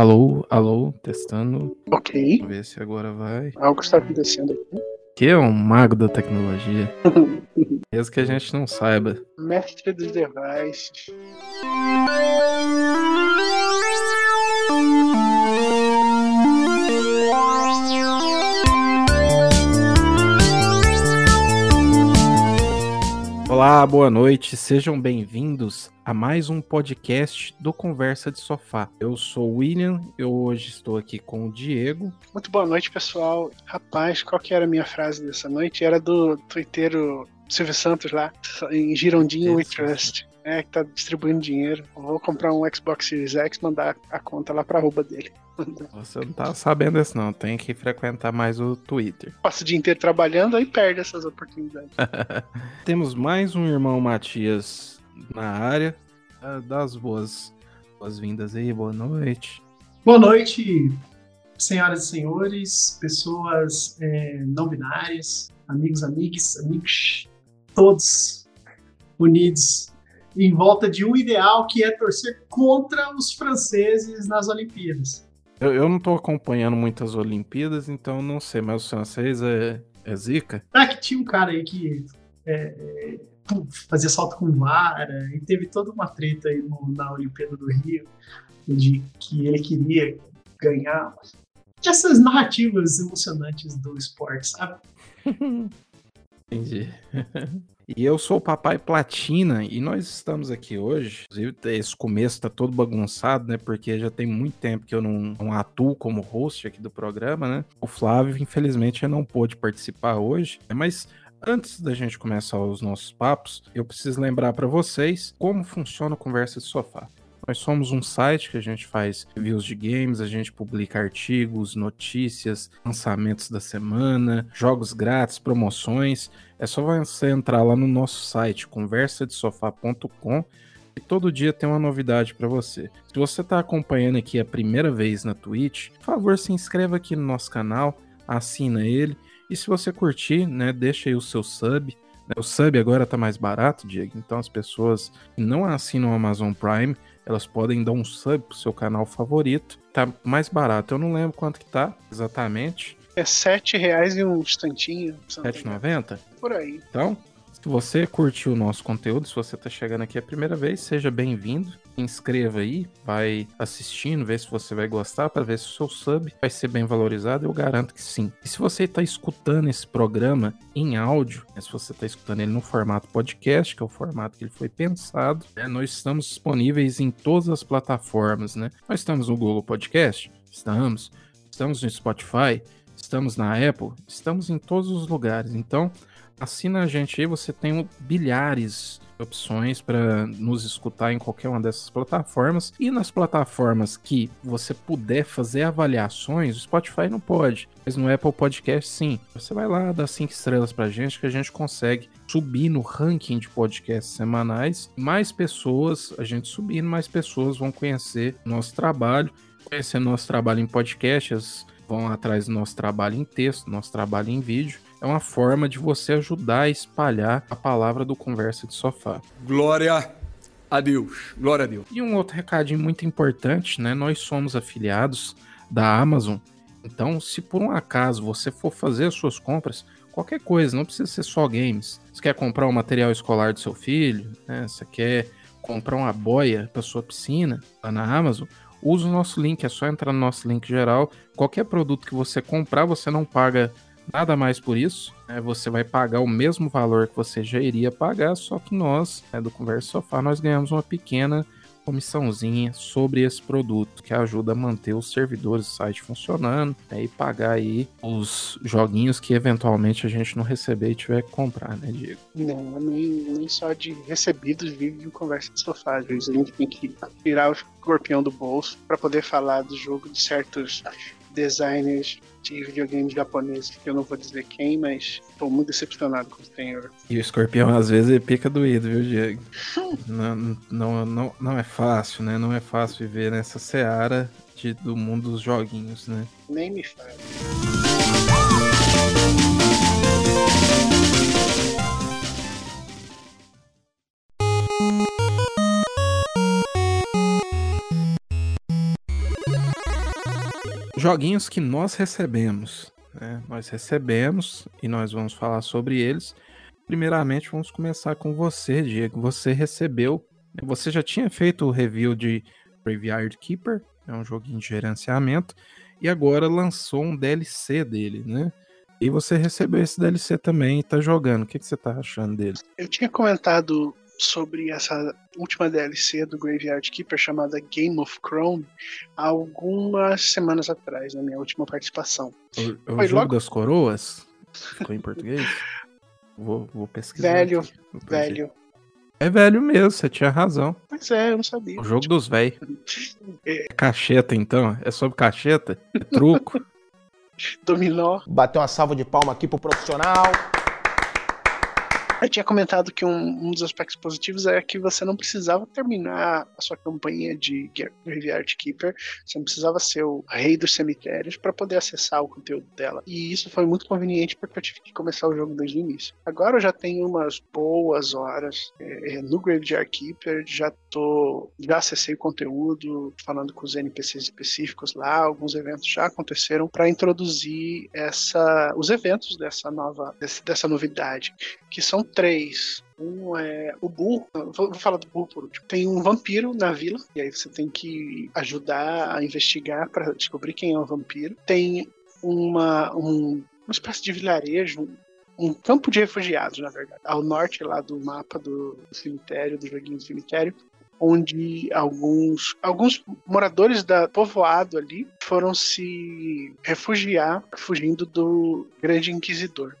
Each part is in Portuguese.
Alô, alô, testando. Ok. Vamos ver se agora vai. Algo está acontecendo aqui. Que é um mago da tecnologia. Mesmo que a gente não saiba. Mestre dos devices. Olá, boa noite, sejam bem-vindos a mais um podcast do Conversa de Sofá. Eu sou o William, eu hoje estou aqui com o Diego. Muito boa noite, pessoal. Rapaz, qual que era a minha frase dessa noite? Era do twitteiro Silvio Santos lá, em Girondinho We. Trust. É, que tá distribuindo dinheiro. Eu vou comprar um Xbox Series X, mandar a conta lá pra arroba dele. Você não tá sabendo disso não, tem que frequentar mais o Twitter. Passa o dia inteiro trabalhando, aí perde essas oportunidades. Temos mais um irmão Matias na área. Ah, Das boas boas-vindas aí, boa noite. Boa noite, senhoras e senhores, pessoas é, não binárias, amigos, amigas, amigos, todos unidos em volta de um ideal que é torcer contra os franceses nas Olimpíadas. Eu, eu não tô acompanhando muitas Olimpíadas, então não sei, mas o francês é, é zica? Ah, que tinha um cara aí que é, é, fazia salto com vara e teve toda uma treta aí no- na Olimpíada do Rio de que ele queria ganhar. Essas narrativas emocionantes do esporte, sabe? Entendi. e eu sou o Papai Platina e nós estamos aqui hoje. Inclusive, esse começo tá todo bagunçado, né? Porque já tem muito tempo que eu não, não atuo como host aqui do programa, né? O Flávio, infelizmente, não pôde participar hoje, mas. Antes da gente começar os nossos papos, eu preciso lembrar para vocês como funciona o Conversa de Sofá. Nós somos um site que a gente faz reviews de games, a gente publica artigos, notícias, lançamentos da semana, jogos grátis, promoções. É só você entrar lá no nosso site, conversadesofá.com, e todo dia tem uma novidade para você. Se você está acompanhando aqui a primeira vez na Twitch, por favor, se inscreva aqui no nosso canal, assina ele, e se você curtir, né, deixa aí o seu sub. né? O sub agora tá mais barato, Diego, então as pessoas que não assinam o Amazon Prime, elas podem dar um sub pro seu canal favorito. Tá mais barato, eu não lembro quanto que tá exatamente. É sete reais e um instantinho. engano. R$7,90? Por aí. Então, se você curtiu o nosso conteúdo, se você está chegando aqui a primeira vez, seja bem-vindo. Se inscreva aí, vai assistindo, vê se você vai gostar, para ver se o seu sub vai ser bem valorizado. Eu garanto que sim. E se você está escutando esse programa em áudio, né, se você está escutando ele no formato podcast, que é o formato que ele foi pensado, né, nós estamos disponíveis em todas as plataformas, né? Nós estamos no Google Podcast, estamos, estamos no Spotify, estamos na Apple, estamos em todos os lugares. Então, assina a gente aí, você tem bilhares de opções para nos escutar em qualquer uma dessas plataformas. E nas plataformas que você puder fazer avaliações, o Spotify não pode, mas no Apple Podcast sim. Você vai lá, dá cinco estrelas pra gente que a gente consegue subir no ranking de podcasts semanais. Mais pessoas, a gente subindo, mais pessoas vão conhecer nosso trabalho, conhecer nosso trabalho em podcasts, vão atrás do nosso trabalho em texto, nosso trabalho em vídeo. É uma forma de você ajudar a espalhar a palavra do Conversa de Sofá. Glória a Deus. Glória a Deus. E um outro recadinho muito importante, né? Nós somos afiliados da Amazon. Então, se por um acaso você for fazer as suas compras, qualquer coisa, não precisa ser só games. Você quer comprar um material escolar do seu filho, né? Você quer comprar uma boia para sua piscina lá na Amazon, usa o nosso link, é só entrar no nosso link geral. Qualquer produto que você comprar, você não paga nada mais por isso. né? Você vai pagar o mesmo valor que você já iria pagar, só que nós, né, do Conversa Sofá, nós ganhamos uma pequena comissãozinha sobre esse produto que ajuda a manter os servidores do site funcionando né, e pagar aí os joguinhos que eventualmente a gente não receber e tiver que comprar, né, Diego? Não, nem, nem só de recebidos vive de conversa de sofá. A gente tem que tirar o escorpião do bolso para poder falar do jogo de certos designers de videogames japoneses, que eu não vou dizer quem, mas estou muito decepcionado com o senhor. E o escorpião às vezes ele pica doído, viu, Diego? Não, não, não, não é fácil, né? Não é fácil viver nessa seara de, do mundo dos joguinhos, né? Nem me fale. Joguinhos que nós recebemos. Né? Nós recebemos e nós vamos falar sobre eles. Primeiramente, vamos começar com você, Diego. Você recebeu. Você já tinha feito o review de Graveyard Keeper, é um joguinho de gerenciamento, e agora lançou um DLC dele, né? E você recebeu esse DLC também e tá jogando. O que, que você tá achando dele? Eu tinha comentado sobre essa última DLC do Graveyard Keeper chamada Game of Chrome algumas semanas atrás, na minha última participação. O, o jogo logo... das coroas? Ficou em português? vou, vou pesquisar. Velho, velho. É velho mesmo, você tinha razão. Pois é, eu não sabia. O jogo dos velhos. É. é cacheta, então? É sobre cacheta? É truco? Dominó. Bateu uma salva de palma aqui pro profissional. Eu tinha comentado que um, um, dos aspectos positivos é que você não precisava terminar a sua campanha de Graveyard Keeper, você não precisava ser o rei dos cemitérios para poder acessar o conteúdo dela. E isso foi muito conveniente porque eu tive que começar o jogo desde o início. Agora eu já tenho umas boas horas é, no Graveyard Keeper, já tô, já acessei o conteúdo, falando com os NPCs específicos lá, alguns eventos já aconteceram para introduzir essa, os eventos dessa nova, dessa novidade, que são três. Um é o burro. Vou, falar do burro por último. Tem um vampiro na vila, e aí você tem que ajudar a investigar para descobrir quem é o vampiro. Tem uma, um, uma espécie de vilarejo, um campo de refugiados, na verdade, ao norte lá do mapa do, do cemitério, do joguinho do cemitério, onde alguns, alguns moradores da povoado ali foram se refugiar, fugindo do Grande Inquisidor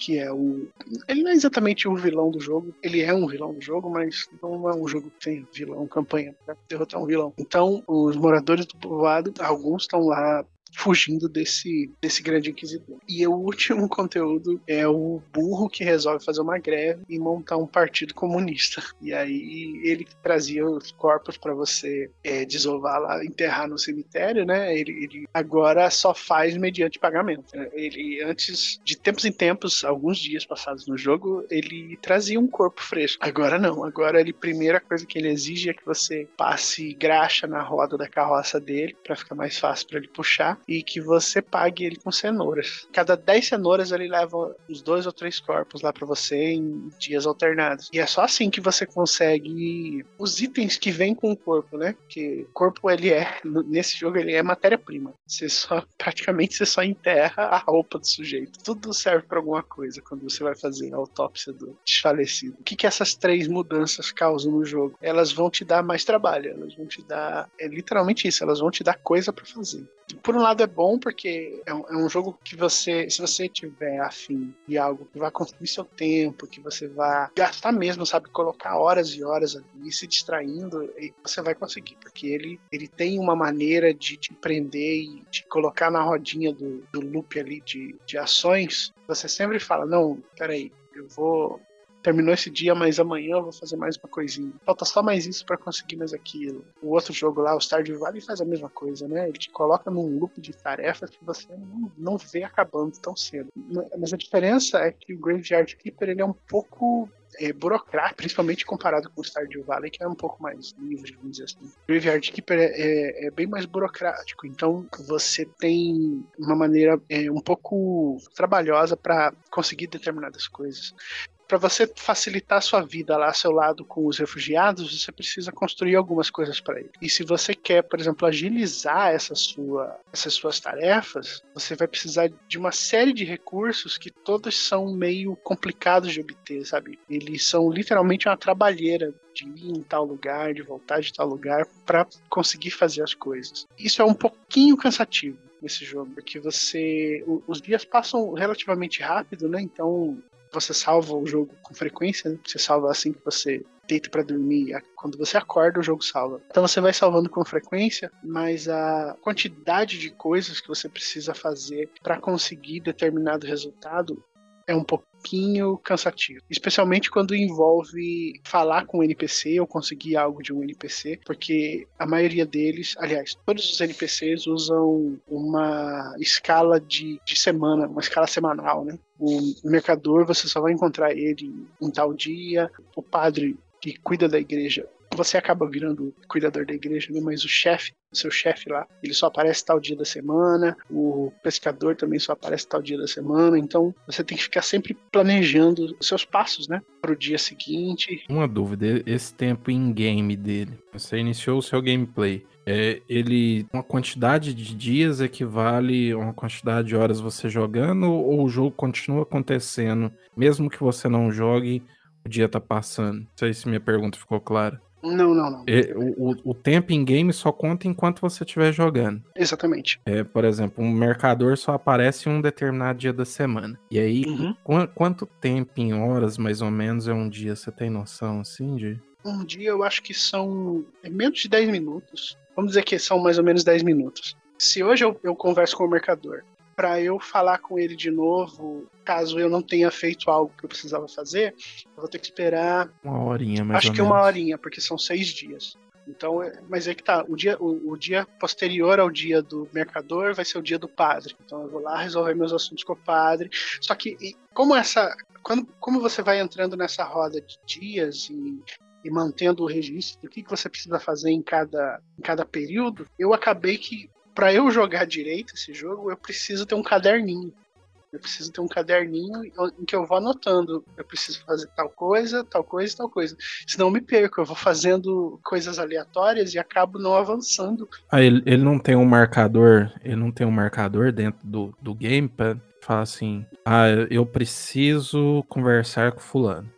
que é o. Ele não é exatamente o vilão do jogo, ele é um vilão do jogo, mas não é um jogo que tem vilão, campanha pra derrotar um vilão. Então, os moradores do povoado, alguns estão lá fugindo desse, desse grande inquisidor. E o último conteúdo é o burro que resolve fazer uma greve e montar um partido comunista. E aí ele trazia os corpos para você é, desovar lá, enterrar no cemitério, né? Ele, ele, agora só faz mediante pagamento. Ele antes, de tempos em tempos, alguns dias passados no jogo, ele trazia um corpo fresco. Agora não. Agora ele primeira coisa que ele exige é que você passe graxa na roda da carroça dele para ficar mais fácil para ele puxar e que você pague ele com cenouras. Cada 10 cenouras ele leva os dois ou três corpos lá para você em dias alternados. E é só assim que você consegue os itens que vêm com o corpo, né? O corpo ele é nesse jogo ele é matéria-prima. Você só praticamente você só enterra a roupa do sujeito. Tudo serve para alguma coisa quando você vai fazer a autópsia do desfalecido. O que que essas três mudanças causam no jogo? Elas vão te dar mais trabalho, elas vão te dar é literalmente isso, elas vão te dar coisa para fazer por um lado é bom porque é um, é um, jogo que você, se você tiver afim de algo que vai consumir seu tempo, que você vai gastar mesmo, sabe, colocar horas e horas ali, se distraindo, você vai conseguir, porque ele, ele tem uma maneira de te prender e te colocar na rodinha do, do loop ali de, de ações. Você sempre fala, não, peraí, eu vou terminou esse dia, mas amanhã eu vou fazer mais uma coisinha. Falta só mais isso para conseguir mais aquilo. O outro jogo lá, o Stardew Valley, faz a mesma coisa, né? Ele te coloca num loop de tarefas que você não, vê acabando tão cedo. Mas a diferença é que o Graveyard Keeper ele é um pouco é, burocrático, principalmente comparado com o Stardew Valley, que é um pouco mais livre, vamos dizer assim. O Graveyard Keeper é, é, é, bem mais burocrático, então você tem uma maneira é, um pouco trabalhosa para conseguir determinadas coisas para você facilitar a sua vida lá ao seu lado com os refugiados, você precisa construir algumas coisas para ele. E se você quer, por exemplo, agilizar essa sua, essas suas tarefas, você vai precisar de uma série de recursos que todos são meio complicados de obter, sabe? Eles são literalmente uma trabalheira de ir em tal lugar, de voltar de tal lugar para conseguir fazer as coisas. Isso é um pouquinho cansativo nesse jogo, porque você os dias passam relativamente rápido, né? Então você salva o jogo com frequência, né? Você salva assim que você deita para dormir. Quando você acorda, o jogo salva. Então você vai salvando com frequência, mas a quantidade de coisas que você precisa fazer para conseguir determinado resultado é um pouquinho cansativo. Especialmente quando envolve falar com o NPC ou conseguir algo de um NPC, porque a maioria deles, aliás, todos os NPCs usam uma escala de, de semana, uma escala semanal, né? O mercador, você só vai encontrar ele em tal dia. O padre que cuida da igreja você acaba virando cuidador da igreja, né? mas o chefe seu chefe lá, ele só aparece tal dia da semana, o pescador também só aparece tal dia da semana, então você tem que ficar sempre planejando os seus passos, né, para o dia seguinte. Uma dúvida, esse tempo in-game dele, você iniciou o seu gameplay, é, ele uma quantidade de dias equivale a uma quantidade de horas você jogando ou o jogo continua acontecendo mesmo que você não jogue o dia tá passando não sei se minha pergunta ficou clara não, não, não. É, o, o, tempo em game só conta enquanto você estiver jogando. Exatamente. É, por exemplo, um mercador só aparece em um determinado dia da semana. E aí, uhum. qu quanto tempo em horas, mais ou menos, é um dia? Você tem noção, assim, de... Um dia eu acho que são é menos de 10 minutos. Vamos dizer que são mais ou menos 10 minutos. Se hoje eu, eu converso com o mercador, para eu falar com ele de novo, caso eu não tenha feito algo que eu precisava fazer, eu vou ter que esperar. Uma horinha, mais Acho que menos. uma horinha, porque são seis dias. Então, é, mas é que tá, o dia, o, o, dia posterior ao dia do mercador vai ser o dia do padre. Então eu vou lá resolver meus assuntos com o padre. Só que como essa, quando, como você vai entrando nessa roda de dias e e mantendo o registro do que, que você precisa fazer em cada, em cada período, eu acabei que, para eu jogar direito esse jogo, eu preciso ter um caderninho. Eu preciso ter um caderninho em que eu vou anotando. Eu preciso fazer tal coisa, tal coisa, tal coisa. Senão eu me perco. Eu vou fazendo coisas aleatórias e acabo não avançando. Ah, ele, ele não tem um marcador. Ele não tem um marcador dentro do, do game para falar assim: Ah, eu preciso conversar com fulano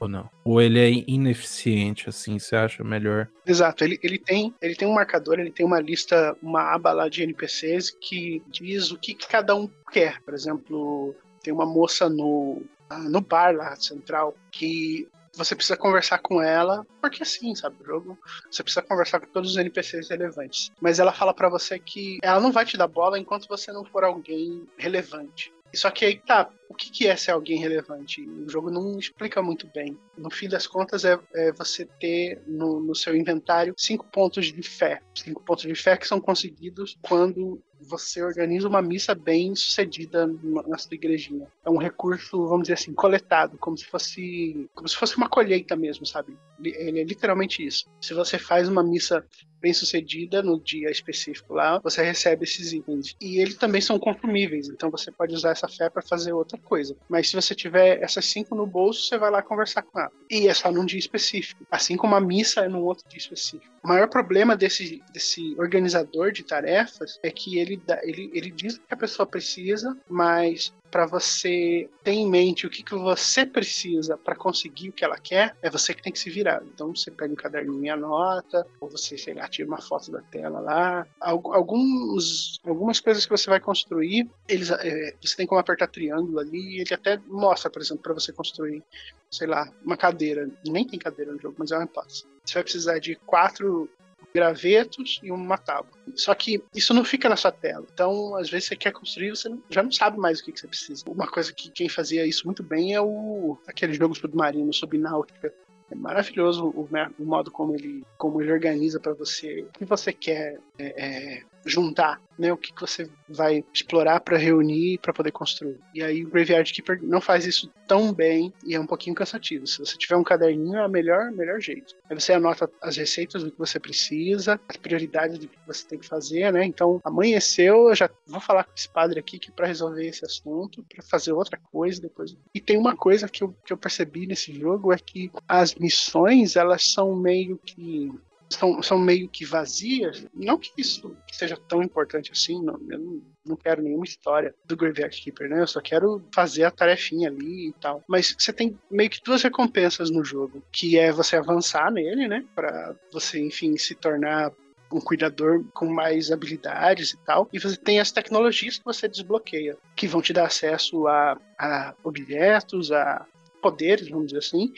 ou não? Ou ele é ineficiente, assim, você acha melhor? Exato, ele, ele, tem, ele tem um marcador, ele tem uma lista, uma aba lá de NPCs que diz o que, que cada um quer. Por exemplo, tem uma moça no, no bar lá central que você precisa conversar com ela, porque assim, sabe, o jogo, você precisa conversar com todos os NPCs relevantes. Mas ela fala para você que ela não vai te dar bola enquanto você não for alguém relevante. Só que aí tá, o que, que é ser alguém relevante? O jogo não explica muito bem. No fim das contas, é, é você ter no, no, seu inventário cinco pontos de fé. Cinco pontos de fé que são conseguidos quando você organiza uma missa bem sucedida na sua igrejinha. É um recurso, vamos dizer assim, coletado, como se fosse, como se fosse uma colheita mesmo, sabe? Ele é literalmente isso. Se você faz uma missa bem sucedida no dia específico lá, você recebe esses itens. E eles também são consumíveis, então você pode usar essa fé para fazer outra coisa. Mas se você tiver essas cinco no bolso, você vai lá conversar com ela. E é só num dia específico. Assim como a missa é num outro dia específico. O maior problema desse, desse organizador de tarefas é que ele, dá, ele, ele diz o que a pessoa precisa, mas para você ter em mente o que, que você precisa para conseguir o que ela quer, é você que tem que se virar. Então você pega um caderninho e anota, ou você, sei lá, tira uma foto da tela lá. Alguns, algumas coisas que você vai construir, eles, é, você tem como apertar triângulo ali, e ele até mostra, por exemplo, para você construir, sei lá, uma cadeira. Nem tem cadeira no jogo, mas é uma hipótese. Você vai precisar de quatro gravetos e uma tábua. Só que isso não fica na sua tela. Então, às vezes você quer construir, você já não sabe mais o que, você precisa. Uma coisa que quem fazia isso muito bem é o aquele jogo submarino, subnáutica, é maravilhoso o, o, modo como ele, como ele organiza para você o que você quer é, é, juntar, né? O que, que você vai explorar para reunir para poder construir. E aí o Graveyard Keeper não faz isso tão bem e é um pouquinho cansativo. Se você tiver um caderninho, é o melhor, melhor jeito. Aí você anota as receitas do que você precisa, as prioridades do que você tem que fazer, né? Então, amanheceu, eu já vou falar com esse padre aqui que para resolver esse assunto, para fazer outra coisa depois. E tem uma coisa que eu, que eu percebi nesse jogo é que as missões, elas são meio que são, são meio que vazias. Não que isso seja tão importante assim, não, eu não, não quero nenhuma história do Graveyard Keeper, né? Eu só quero fazer a tarefinha ali e tal. Mas você tem meio que duas recompensas no jogo, que é você avançar nele, né? Para você, enfim, se tornar um cuidador com mais habilidades e tal. E você tem as tecnologias que você desbloqueia, que vão te dar acesso a, a objetos, a poderes, vamos dizer assim,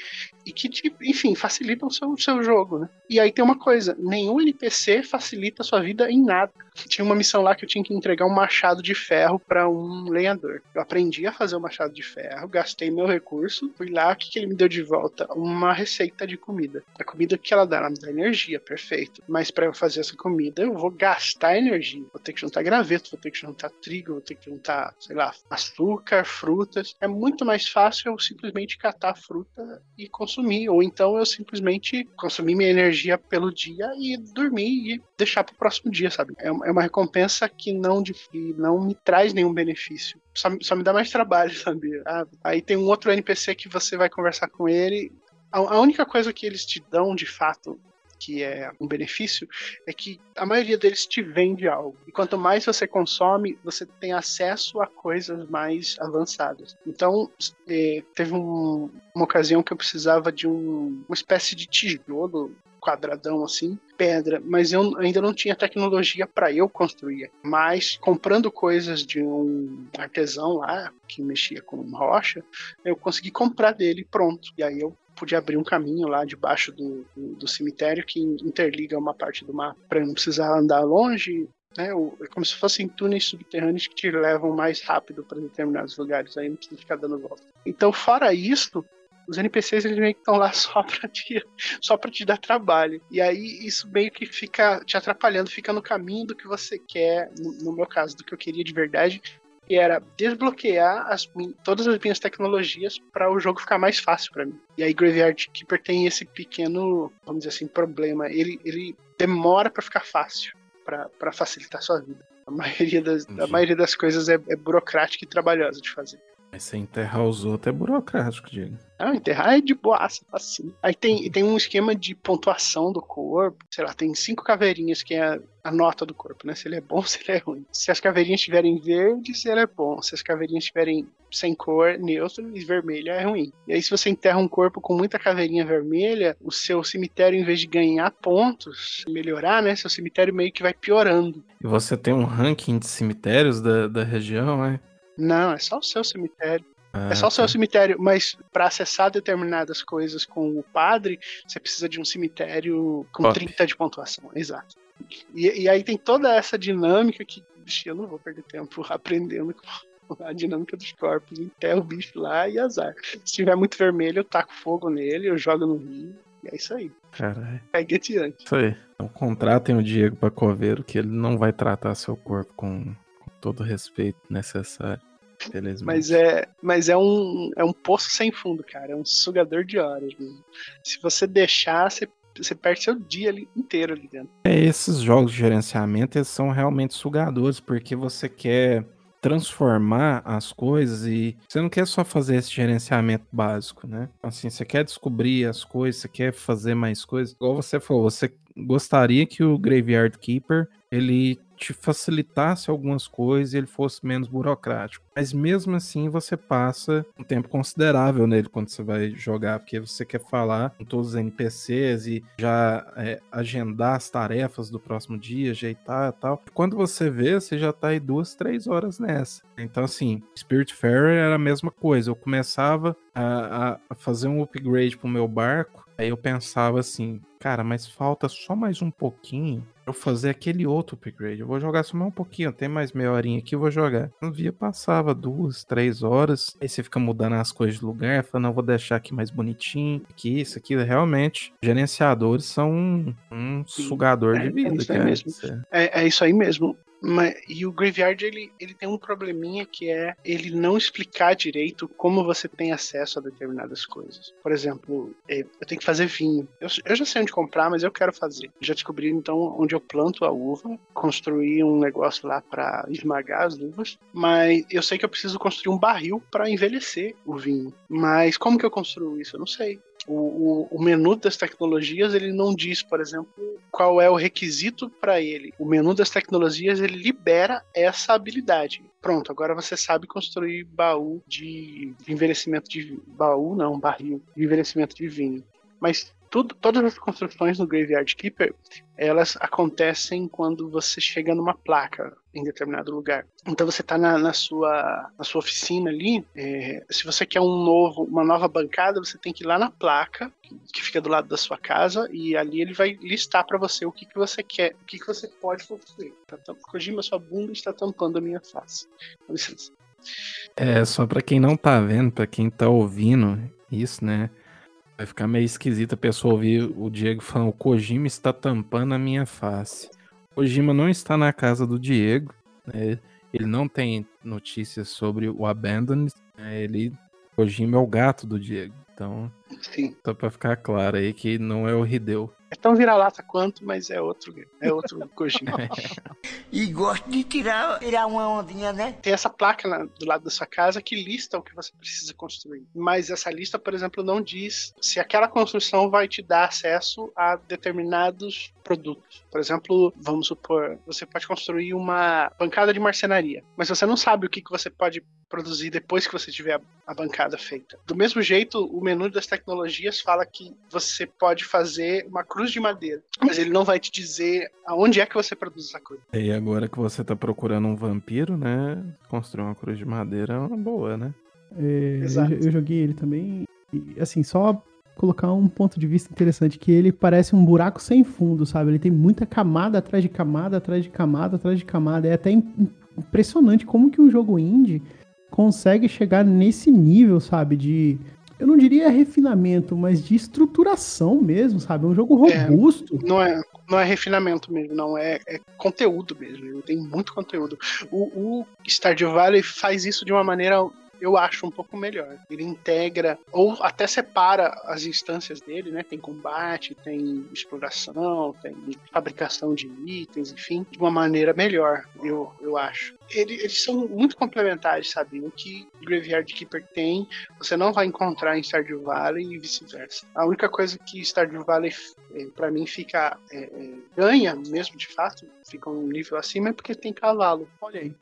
e que, enfim, facilitam o seu, seu jogo, né? E aí tem uma coisa, nenhum NPC facilita a sua vida em nada. Tinha uma missão lá que eu tinha que entregar um machado de ferro para um lenhador. Eu aprendi a fazer o machado de ferro, gastei meu recurso, fui lá, o que, que ele me deu de volta? Uma receita de comida. A comida que ela dá, ela me dá energia, perfeito. Mas para eu fazer essa comida, eu vou gastar energia. Vou ter que juntar graveto, vou ter que juntar trigo, vou ter que juntar, sei lá, açúcar, frutas. É muito mais fácil eu simplesmente catar fruta e consumir consumir. Ou então eu simplesmente consumir minha energia pelo dia e dormir e deixar pro próximo dia, sabe? É uma, é recompensa que não, não me traz nenhum benefício. Só, só me dá mais trabalho, sabe? Ah, aí tem um outro NPC que você vai conversar com ele. A única coisa que eles te dão de fato que é um benefício, é que a maioria deles te vende algo. E quanto mais você consome, você tem acesso a coisas mais avançadas. Então, é, teve um, uma ocasião que eu precisava de um, uma espécie de tijolo quadradão assim, pedra, mas eu ainda não tinha tecnologia para eu construir. Mas comprando coisas de um artesão lá que mexia com rocha, eu consegui comprar dele pronto. E aí eu podia abrir um caminho lá debaixo do, do, cemitério que interliga uma parte do mapa para não precisar andar longe. Né, é como se fossem túneis subterrâneos que te levam mais rápido para determinados lugares, aí não precisa ficar dando volta. Então, fora isso, os NPCs eles meio que estão lá só para te, só te dar trabalho. E aí isso meio que fica te atrapalhando, fica no caminho do que você quer, no, no meu caso, do que eu queria de verdade, que era desbloquear as, todas as minhas tecnologias para o jogo ficar mais fácil para mim. E aí Graveyard Keeper tem esse pequeno, vamos dizer assim, problema. Ele, ele demora para ficar fácil, para facilitar a sua vida. A maioria das, a maioria das coisas é, é burocrática e trabalhosa de fazer. Mas você enterrar os outros é burocrático, Diego. Não, enterrar é de boaça, assim. Aí tem, tem um esquema de pontuação do corpo. Sei lá, tem cinco caveirinhas que é a nota do corpo, né? Se ele é bom, se ele é ruim. Se as caveirinhas estiverem verdes, ele é bom. Se as caveirinhas estiverem sem cor, neutro e vermelha, é ruim. E aí, se você enterra um corpo com muita caveirinha vermelha, o seu cemitério, em vez de ganhar pontos, melhorar, né? Seu cemitério meio que vai piorando. E você tem um ranking de cemitérios da, da região, né? Não, é só o seu cemitério. Ah, é só o seu tá. cemitério, mas para acessar determinadas coisas com o padre, você precisa de um cemitério com Top. 30 de pontuação. Exato. E, e, aí tem toda essa dinâmica que, bicho, eu não vou perder tempo aprendendo a dinâmica dos corpos. Enterra o bicho lá e azar. Se tiver muito vermelho, eu taco fogo nele, eu jogo no rio. E é isso aí. Caralho. É guetiante. Isso aí. Então contratem o Diego pra coveiro que ele não vai tratar seu corpo com todo o respeito necessário. Beleza. Mas é, mas é um, é um poço sem fundo, cara. É um sugador de horas. Mesmo. Se você deixar, você, você perde seu dia ali, inteiro ali dentro. É, esses jogos de gerenciamento eles são realmente sugadores, porque você quer transformar as coisas e você não quer só fazer esse gerenciamento básico, né? Assim, você quer descobrir as coisas, você quer fazer mais coisas. Igual você falou, você gostaria que o Graveyard Keeper ele te facilitasse algumas coisas e ele fosse menos burocrático. Mas mesmo assim você passa um tempo considerável nele quando você vai jogar, porque você quer falar com todos os NPCs e já é, agendar as tarefas do próximo dia, ajeitar e tal. Quando você vê, você já tá aí duas, três horas nessa. Então, assim, Spirit Fair era a mesma coisa. Eu começava a, a fazer um upgrade pro meu barco, aí eu pensava assim, cara, mas falta só mais um pouquinho eu fazer aquele outro upgrade. Eu vou jogar só mais um pouquinho, tem mais meia horinha aqui, eu vou jogar. No via passava duas, três horas, aí você fica mudando as coisas de lugar, falando, não, vou deixar aqui mais bonitinho, aqui, isso aqui, realmente, gerenciadores são um, um sugador é, de vida, é isso cara. Mesmo. É, é isso aí mesmo. Mas, e o Graveyard ele, ele tem um probleminha que é ele não explicar direito como você tem acesso a determinadas coisas. Por exemplo, é, eu tenho que fazer vinho. Eu, eu já sei onde comprar, mas eu quero fazer. Já descobri então onde eu planto a uva, construí um negócio lá para esmagar as uvas, mas eu sei que eu preciso construir um barril para envelhecer o vinho. Mas como que eu construo isso? Eu não sei. O, o, o, menu das tecnologias ele não diz, por exemplo, qual é o requisito para ele. O menu das tecnologias ele libera essa habilidade. Pronto, agora você sabe construir baú de, envelhecimento de baú, não, barril de envelhecimento de vinho. Mas tudo, todas as construções no Graveyard Keeper, elas acontecem quando você chega numa placa em determinado lugar. Então você está na, na, sua, na sua oficina ali, é, se você quer um novo, uma nova bancada, você tem que ir lá na placa, que, que fica do lado da sua casa, e ali ele vai listar para você o que, que você quer, o que, que você pode construir. Tá, Kojima, sua bunda está tampando a minha face. Com licença. É, só para quem não tá vendo, para quem tá ouvindo isso, né? Vai ficar meio esquisito a pessoa ouvir o Diego falando: o Kojima está tampando a minha face. O Kojima não está na casa do Diego, né? ele não tem notícias sobre o Abandoned. Né? Ele, Kojima é o gato do Diego. Então, Sim. só pra ficar claro aí que não é o Hideo. É tão vira-lata quanto, mas é outro, é outro Kojima. E gosto de tirar, tirar uma ondinha, né? Tem essa placa na- do lado da sua casa que lista o que você precisa construir. Mas essa lista, por exemplo, não diz se aquela construção vai te dar acesso a determinados produtos. Por exemplo, vamos supor, você pode construir uma bancada de marcenaria, mas você não sabe o que, que você pode produzir depois que você tiver a, a bancada feita. Do mesmo jeito, o menu das tecnologias fala que você pode fazer uma cruz de madeira, mas ele não vai te dizer aonde é que você produz essa cruz. E agora que você tá procurando um vampiro, né? Construir uma cruz de madeira é uma boa, né? É, eu, Exato. eu joguei ele também. E, assim, só colocar um ponto de vista interessante, que ele parece um buraco sem fundo, sabe? Ele tem muita camada atrás de camada, atrás de camada, atrás de camada. É até im- impressionante como que um jogo indie consegue chegar nesse nível, sabe? De. Eu não diria refinamento, mas de estruturação mesmo, sabe? É um jogo É. robusto. Não é, não é refinamento mesmo, não. É, é conteúdo mesmo. Tem muito conteúdo. O, o Stardew Valley faz isso de uma maneira, eu acho, um pouco melhor. Ele integra, ou até separa as instâncias dele, né? Tem combate, tem exploração, tem fabricação de itens, enfim, de uma maneira melhor, eu, eu acho. Ele- eles são muito complementares, sabe? O que Graveyard Keeper tem, você não vai encontrar em Stardew Valley e vice-versa. A única coisa que Stardew Valley eh, pra mim fica é, é, ganha mesmo de fato fica um nível acima é porque tem cavalo Olha aí.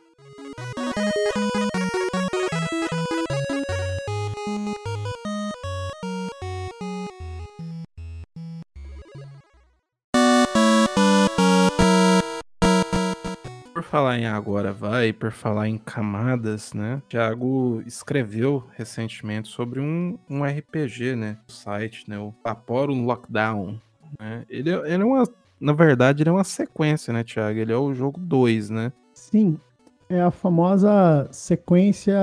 Falar em agora vai, por falar em camadas, né? Thiago escreveu recentemente sobre um, um RPG, né? O site, né? O Vaporum Lockdown. Né? Ele, é- ele é uma. Na verdade, ele é uma sequência, né, Thiago? Ele é o jogo 2, né? Sim, é a famosa sequência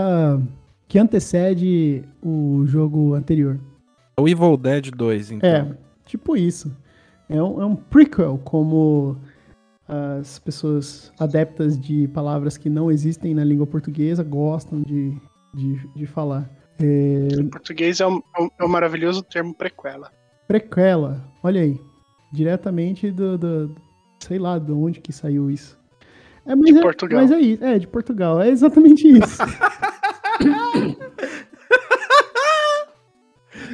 que antecede o jogo anterior. É o Evil Dead 2, então. É, tipo isso. É um, é um prequel, como as pessoas adeptas de palavras que não existem na língua portuguesa gostam de, de, de falar. É, em português é o, é o maravilhoso termo prequela prequela, olha aí. Diretamente do, do- Sei lá de onde que saiu isso. É, mas De é- Portugal. Mas é isso, é, de Portugal. É exatamente isso.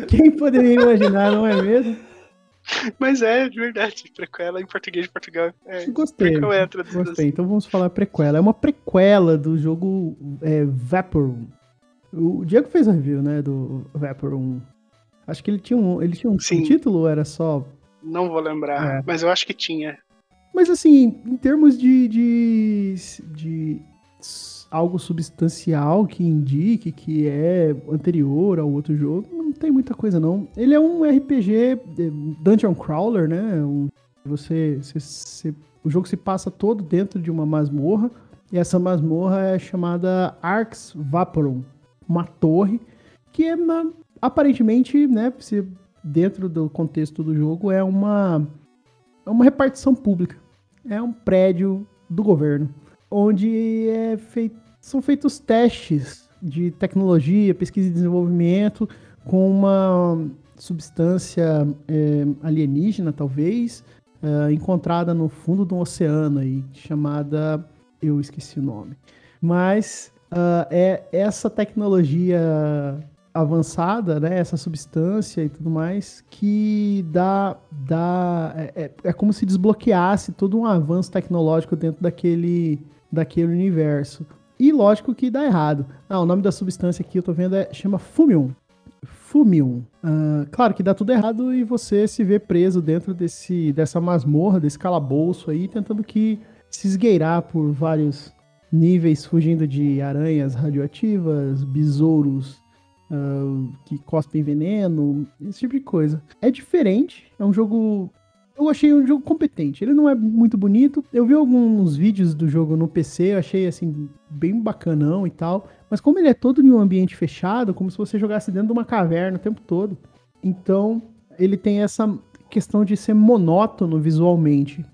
Quem poderia imaginar, não é mesmo? Mas é de verdade prequela em português de Portugal é Gostei. é Gostei. Então vamos falar prequela. É uma prequela do jogo é, Vaporum. O Diego fez a review, né, do Vaporum. Acho que ele tinha um, ele tinha um Sim. título ou era só não vou lembrar É. mas eu acho que tinha Mas assim, em termos de, de, de algo substancial que indique que é anterior ao outro jogo, não tem muita coisa não. Ele é um RPG eh, Dungeon Crawler, né? Você, você- você- o jogo se passa todo dentro de uma masmorra e essa masmorra é chamada Arx Vaporum, uma torre que é aparentemente, né, se dentro do contexto do jogo é uma é uma repartição pública. É um prédio do governo, onde é fei- são feitos testes de tecnologia, pesquisa e desenvolvimento com uma substância é, alienígena, talvez, é, encontrada no fundo do oceano aí, chamada. Eu esqueci o nome. Mas ah, é essa tecnologia avançada, né, essa substância e tudo mais, que dá, dá é, é- é como se desbloqueasse todo um avanço tecnológico dentro daquele, daquele universo. E lógico que dá errado. Ah, o nome da substância aqui eu tô vendo é chama Fumium. Fumium. Ah, claro que dá tudo errado e você se vê preso dentro desse, dessa masmorra, desse calabouço aí, tentando que se esgueirar por vários níveis, fugindo de aranhas radioativas, besouros ah, que cospem veneno, esse tipo de coisa. É diferente, é um jogo. Eu achei um jogo competente. Ele não é muito bonito. Eu vi alguns vídeos do jogo no PC, eu achei assim, bem bacanão e tal. Mas como ele é todo em um ambiente fechado, como se você jogasse dentro de uma caverna o tempo todo. Então, ele tem essa questão de ser monótono visualmente.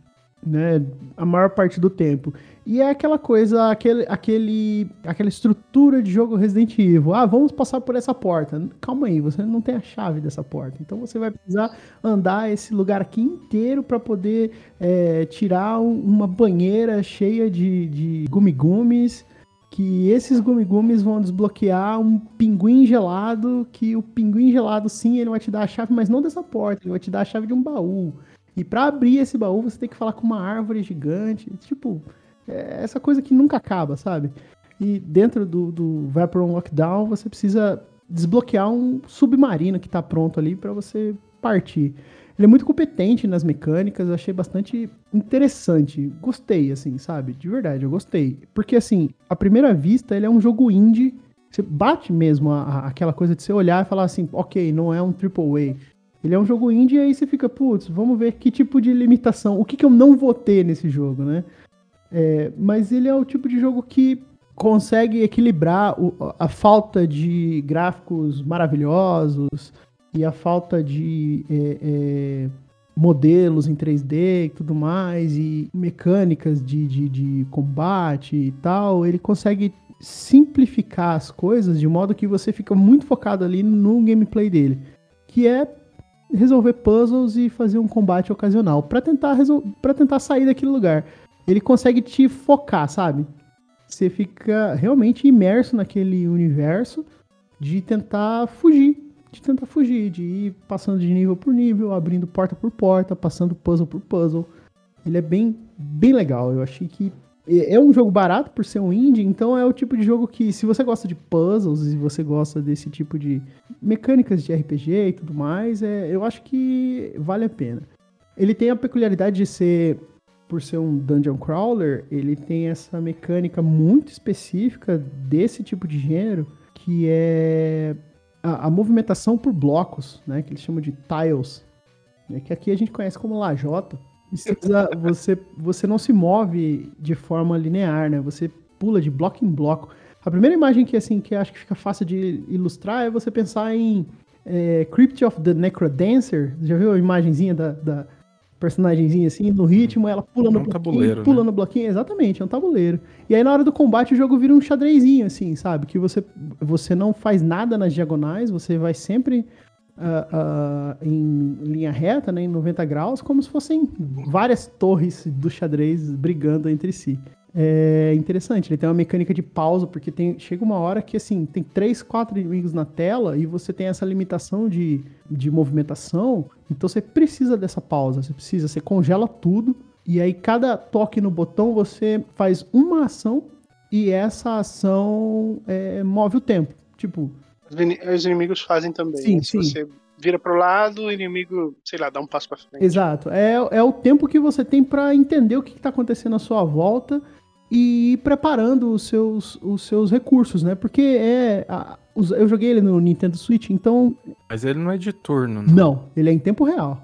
né? A maior parte do tempo. E é aquela coisa, aquele, aquele, aquela estrutura de jogo Resident Evil. Ah, vamos passar por essa porta. Calma aí, você não tem a chave dessa porta. Então você vai precisar andar esse lugar aqui inteiro para poder é, tirar um- uma banheira cheia de, de gumigumes. Que esses gumigumes vão desbloquear um pinguim gelado. Que o pinguim gelado, sim, ele vai te dar a chave, mas não dessa porta. Ele vai te dar a chave de um baú. E pra abrir esse baú, você tem que falar com uma árvore gigante. Tipo, é essa coisa que nunca acaba, sabe? E dentro do, do Vaporon Lockdown, você precisa desbloquear um submarino que tá pronto ali pra você partir. Ele é muito competente nas mecânicas, eu achei bastante interessante. Gostei, assim, sabe? De verdade, eu gostei. Porque, assim, à primeira vista, ele é um jogo indie. Você bate mesmo a- a- aquela coisa de você olhar e falar assim, ok, não é um AAA. Ele é um jogo indie e aí você fica, putz, vamos ver que tipo de limitação, o que, que eu não vou ter nesse jogo, né? É, mas ele é o tipo de jogo que consegue equilibrar o- a falta de gráficos maravilhosos e a falta de é, é, modelos em 3D e tudo mais, e mecânicas de, de, de combate e tal. Ele consegue simplificar as coisas de modo que você fica muito focado ali no gameplay dele, que é resolver puzzles e fazer um combate ocasional para tentar para tentar sair daquele lugar. Ele consegue te focar, sabe? Você fica realmente imerso naquele universo de tentar fugir, de tentar fugir, de ir passando de nível por nível, abrindo porta por porta, passando puzzle por puzzle. Ele é bem bem legal. Eu achei que é é um jogo barato por ser um indie, então é o tipo de jogo que, se você gosta de puzzles e você gosta desse tipo de mecânicas de RPG e tudo mais, é, eu acho que vale a pena. Ele tem a peculiaridade de ser, por ser um dungeon crawler, ele tem essa mecânica muito específica desse tipo de gênero, que é a, a movimentação por blocos, né, que eles chamam de tiles, né, que aqui a gente conhece como lajota. Precisa- você, você não se move de forma linear, né? Você pula de bloco em bloco. A primeira imagem que assim que acho que fica fácil de ilustrar é você pensar em é, Crypt of the Necrodancer. Já viu a imagenzinha da, da personagemzinha assim, no ritmo, ela pula no É um bloquinho, tabuleiro, pula né? no bloquinho, exatamente, é um tabuleiro. E aí na hora do combate o jogo vira um xadrezinho, assim, sabe? Que você, você não faz nada nas diagonais, você vai sempre ah, ah, em linha reta, né, em 90 graus, como se fossem várias torres do xadrez brigando entre si. É interessante, ele tem uma mecânica de pausa, porque tem, chega uma hora que assim, tem três, quatro inimigos na tela e você tem essa limitação de, de movimentação, então você precisa dessa pausa, você precisa, você congela tudo, e aí cada toque no botão você faz uma ação e essa ação é, move o tempo. Tipo, Os, ini- os inimigos fazem também. Sim, né? Se sim. você vira pro lado, o inimigo, sei lá, dá um passo pra frente. Exato. É, é o tempo que você tem pra entender o que está acontecendo à sua volta e ir preparando os seus, os seus recursos, né? Porque é. a- os- eu joguei ele no Nintendo Switch, então. Mas ele não é de turno, né? Não, ele é em tempo real.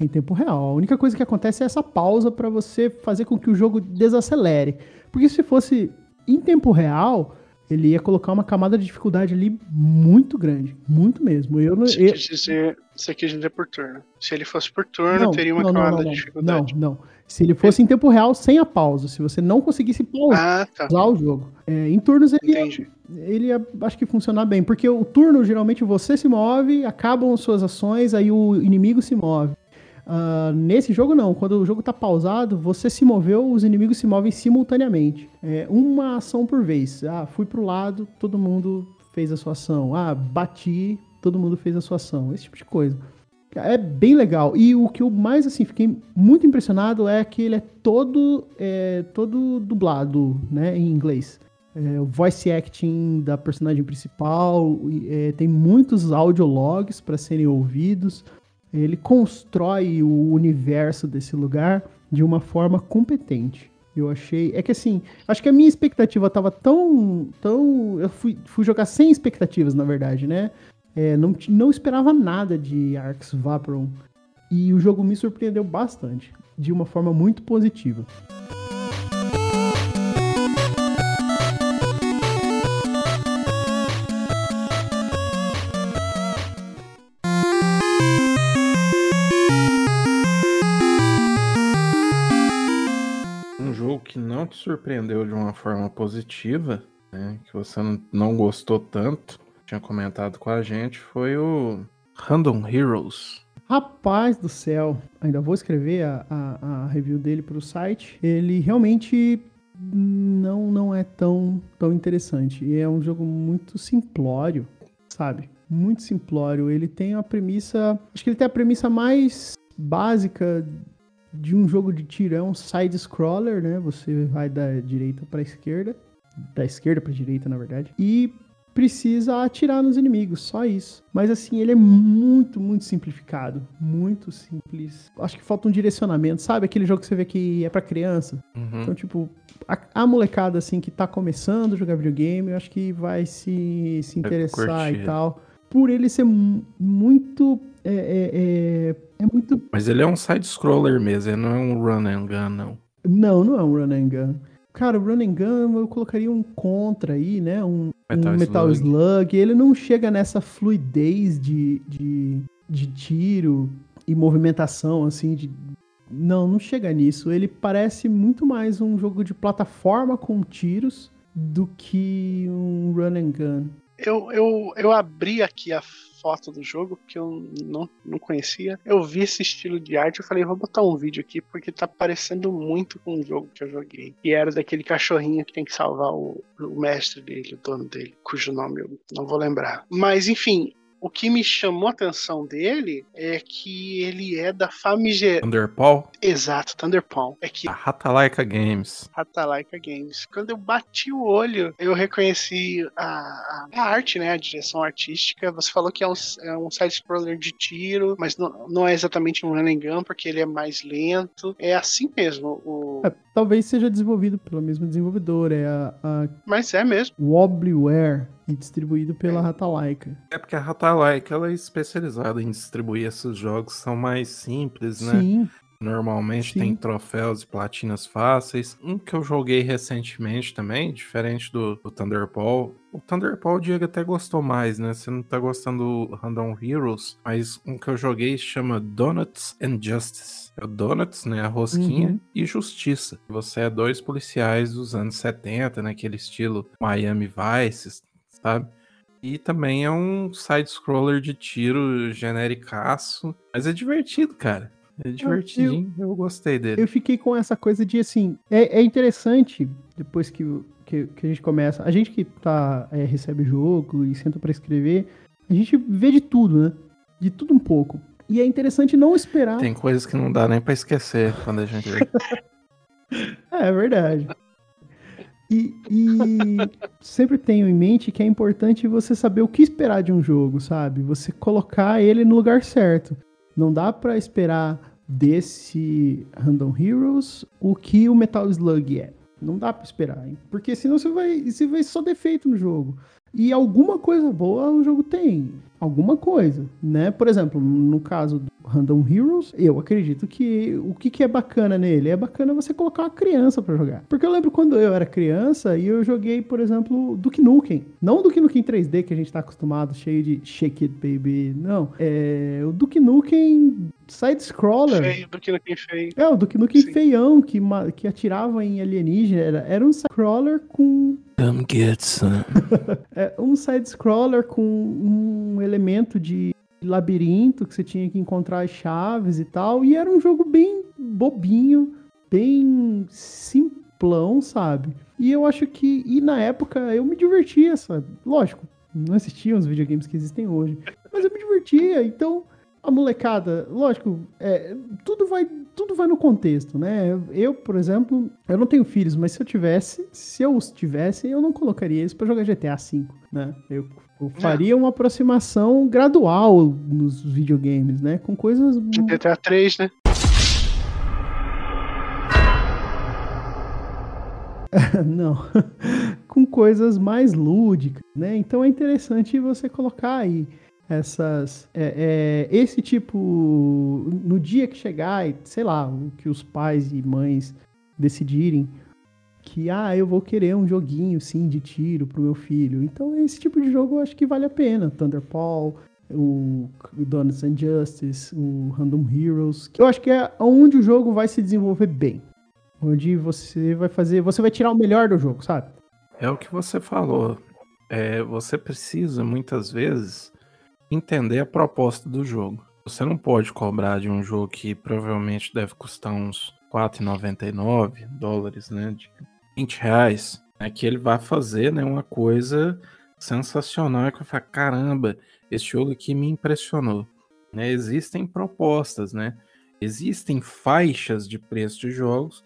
É em tempo real. A única coisa que acontece é essa pausa pra você fazer com que o jogo desacelere. Porque se fosse em tempo real, ele ia colocar uma camada de dificuldade ali muito grande. Muito mesmo. Eu, não- Você eu, quis, dizer, você quis dizer por turno. Se ele fosse por turno, não, teria uma não, camada não, de dificuldade. Não, não. Se ele fosse em tempo real, sem a pausa. Se você não conseguisse pausar Ah, tá. o jogo. É, em turnos ele ia, ele ia, acho que funcionar bem. Porque o turno, geralmente, você se move, acabam as suas ações, aí o inimigo se move. Ah, nesse jogo, não. Quando o jogo tá pausado, você se moveu, os inimigos se movem simultaneamente. É uma ação por vez. Ah, fui pro lado, todo mundo fez a sua ação. Ah, bati, todo mundo fez a sua ação. Esse tipo de coisa. É bem legal. E o que eu mais, assim, fiquei muito impressionado é que ele é todo, é, todo dublado, né, em inglês. É, o voice acting da personagem principal, é, tem muitos audiologs para serem ouvidos. Ele constrói o universo desse lugar de uma forma competente. Eu achei. É que assim, acho que a minha expectativa tava tão. tão eu fui, fui jogar sem expectativas, na verdade, né? É, não, não esperava nada de Arx Vaporon. E o jogo me surpreendeu bastante, de uma forma muito positiva. Surpreendeu de uma forma positiva, né, que você não- gostou tanto, tinha comentado com a gente, foi o Random Heroes. Rapaz do céu, ainda vou escrever a, a, a review dele pro site. Ele realmente não, não é tão, tão interessante. E é um jogo muito simplório, sabe? Muito simplório. Ele tem a premissa. Acho que ele tem a premissa mais básica de um jogo de tiro. É um side-scroller, né? Você vai da direita pra esquerda. Da esquerda pra direita, na verdade. E precisa atirar nos inimigos, só isso. Mas assim, ele é muito, muito simplificado, muito simples. Acho que falta um direcionamento, sabe? Aquele jogo que você vê que é pra criança. Uhum. Então, tipo, a, a molecada assim que tá começando a jogar videogame, eu acho que vai se, se interessar e tal. Por ele ser mu- muito. É, é, é, é muito. Mas ele é um side-scroller mesmo, ele não é um run and gun, não. Não, não é um run and gun. Cara, o run and gun eu colocaria um contra aí, né? Um Metal um Metal Slug. Slug. Ele não chega nessa fluidez de, de, de tiro e movimentação, assim, de. Não, não chega nisso. Ele parece muito mais um jogo de plataforma com tiros do que um run and gun. Eu, eu, eu abri aqui a foto do jogo, porque eu não, não conhecia. Eu vi esse estilo de arte, eu falei, vou botar um vídeo aqui, porque tá parecendo muito com um jogo que eu joguei. E era daquele cachorrinho que tem que salvar o, o mestre dele, o dono dele, cujo nome eu não vou lembrar. Mas, enfim, o que me chamou a atenção dele é que ele é da famigerada. Thunderpaw, Exato, Thunderpawn. É que a Ratalaika Games. Ratalaika Games. Quando eu bati o olho, eu reconheci a, a- arte, né? A direção artística. Você falou que é um, é um side-scroller de tiro, mas não, não é exatamente um run and gun, porque ele é mais lento. É assim mesmo. O... É, talvez seja desenvolvido pela mesma desenvolvedora, é a, a Mas é mesmo. Wobblyware e distribuído pela Ratalaika. É porque a Ratalaika ela é especializada em distribuir esses jogos, são mais simples, né? Sim, Normalmente Sim. tem troféus e platinas fáceis. Um que eu joguei recentemente também, diferente do, do Thunderpaw. O Thunderpaw o Diego até gostou mais, né? Você não tá gostando do Random Heroes, mas um que eu joguei chama Donuts and Justice. É o Donuts, né? A rosquinha Uhum. e Justiça. Você é dois policiais dos anos 70, naquele estilo Miami Vice, sabe? E também é um side-scroller de tiro genericaço. Mas é divertido, cara. É divertidinho, eu, gostei dele. eu fiquei com essa coisa de assim. É, é interessante, depois que, que, que a gente começa. A gente que tá, é, recebe o jogo e senta pra escrever, a gente vê de tudo, né? De tudo um pouco. E é interessante não esperar. Tem coisas que não dá nem pra esquecer quando a gente vê. É, é verdade. E, e sempre tenho em mente que é importante você saber o que esperar de um jogo, sabe? Você colocar ele no lugar certo. Não dá pra esperar desse Random Heroes o que o Metal Slug é. Não dá pra esperar, hein? Porque senão você vai, você vai só defeito no jogo. E alguma coisa boa o jogo tem. Alguma coisa, né? Por exemplo, no caso do Random Heroes, eu acredito que o que, que é bacana nele? É bacana você colocar uma criança pra jogar. Porque eu lembro quando eu era criança e eu joguei, por exemplo, Duke Nukem. Não o Duke Nukem 3D que a gente tá acostumado, cheio de Shake It Baby. Não. É o Duke Nukem side-scroller. Feio não quem feio. É, o Duke Nukem Sim. feião, que, que atirava em alienígena. Era, era um side-scroller com Come get some. é um side-scroller com um elemento de labirinto que você tinha que encontrar as chaves e tal. E era um jogo bem bobinho, bem simplão, sabe? E eu acho que. E na época eu me divertia, sabe? Lógico, não assistia os videogames que existem hoje. Mas eu me divertia, então. A molecada, lógico, é, tudo, vai, tudo vai no contexto, né? Eu, por exemplo, eu não tenho filhos, mas se eu tivesse, se eu os tivesse, eu não colocaria isso pra jogar GTA V, né? Eu, eu faria uma aproximação gradual nos videogames, né? Com coisas GTA 3, né? não, com coisas mais lúdicas, né? Então é interessante você colocar aí essas, é, é, esse tipo, no dia que chegar, sei lá, o que os pais e mães decidirem que, ah, eu vou querer um joguinho, sim, de tiro pro meu filho. Então esse tipo de jogo eu acho que vale a pena. Thunderpaw, o Donuts and Justice, o Random Heroes. Eu acho que é onde o jogo vai se desenvolver bem Onde você vai fazer. Você vai tirar o melhor do jogo, sabe? É o que você falou. É, você precisa, muitas vezes, entender a proposta do jogo. Você não pode cobrar de um jogo que provavelmente deve custar uns 4,99 dólares, né? De 20 reais. É que ele vai fazer né, uma coisa sensacional. Que eu falo, caramba, esse jogo aqui me impressionou. Né? Existem propostas, né? Existem faixas de preço de jogos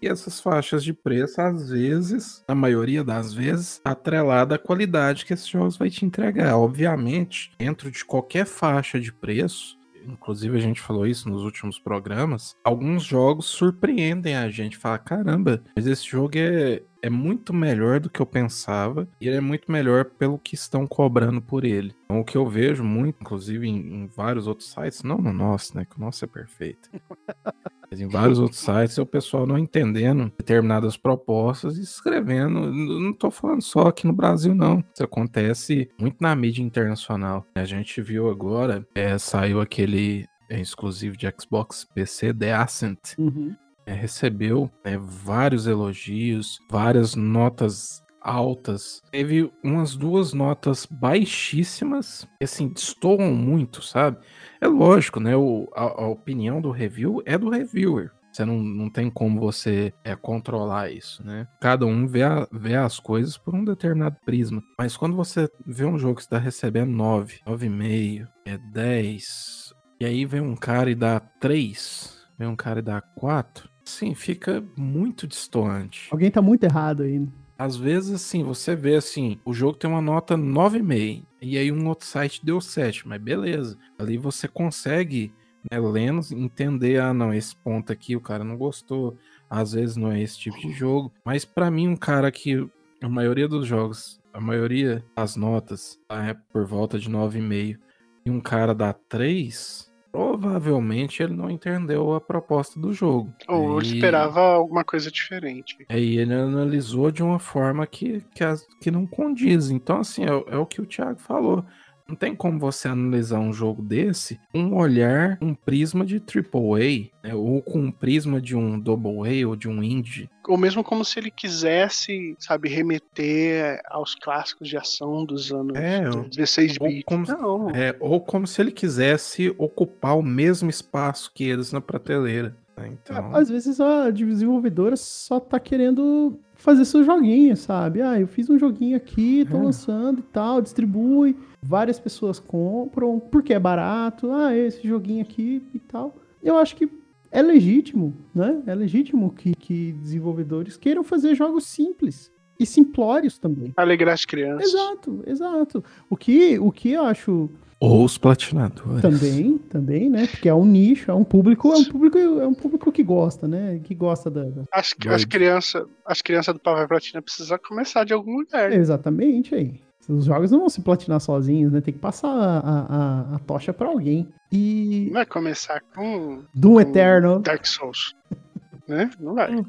e essas faixas de preço, às vezes, na maioria das vezes, atrelada à qualidade que esses jogos vai te entregar. Obviamente, dentro de qualquer faixa de preço, inclusive a gente falou isso nos últimos programas, alguns jogos surpreendem a gente. Fala, caramba, mas esse jogo é, é muito melhor do que eu pensava e ele é muito melhor pelo que estão cobrando por ele. Então, o que eu vejo muito, inclusive em, em vários outros sites, não no nosso, né? Que o nosso é perfeito. Mas em vários outros sites é o pessoal não entendendo determinadas propostas e escrevendo. Não tô falando só aqui no Brasil, não. Isso acontece muito na mídia internacional. A gente viu agora, é, saiu aquele é, exclusivo de Xbox PC, The Ascent. Uhum. É, recebeu né, vários elogios, várias notas altas. Teve umas duas notas baixíssimas, que assim, destoam muito, sabe? É lógico, né? O, a, a opinião do review é do reviewer. Você não, não tem como você é, controlar isso, né? Cada um vê, a, vê as coisas por um determinado prisma. Mas quando você vê um jogo que está recebendo 9, 9,5, é 10, e aí vem um cara e dá 3, vem um cara e dá 4, sim, fica muito distoante. Alguém tá muito errado aí. Às vezes, assim, você vê assim, o jogo tem uma nota 9,5 e aí um outro site deu 7, mas beleza. Ali você consegue, né, lendo, entender, ah, não, esse ponto aqui o cara não gostou. Às vezes não é esse tipo de jogo. Mas pra mim, um cara que a maioria dos jogos, a maioria das notas tá, é por volta de 9,5 e um cara dá 3, provavelmente ele não entendeu a proposta do jogo. Ou E- esperava alguma coisa diferente. Aí ele analisou de uma forma que, que, as- que não condiz. Então, assim, é, é o que o Thiago falou. Não tem como você analisar um jogo desse com um olhar, um prisma de AAA, né? ou com um prisma de um Double A ou de um Indie. Ou mesmo como se ele quisesse, sabe, remeter aos clássicos de ação dos anos É, dos 16 ou bits. como- Não, É, ou como se ele quisesse ocupar o mesmo espaço que eles na prateleira. né? Então, Às vezes a desenvolvedora só tá querendo fazer seu joguinho, sabe? Ah, eu fiz um joguinho aqui, tô É. lançando e tal, distribui, várias pessoas compram, porque é barato, ah, esse joguinho aqui e tal. Eu acho que é legítimo, né? É legítimo que, que desenvolvedores queiram fazer jogos simples e simplórios também. alegrar as crianças. Exato, exato. O que, o que eu acho ou os platinadores. também, também, né? Porque é um nicho, é um público, é um público, é um público que gosta, né? Que gosta da, da- As, as crianças as crianças do Papai Platina precisam começar de algum lugar. Exatamente aí. Os jogos não vão se platinar sozinhos, né? Tem que passar a, a, a tocha pra alguém. E Não vai começar com Doom Eternal. Dark Souls. né? Não vai.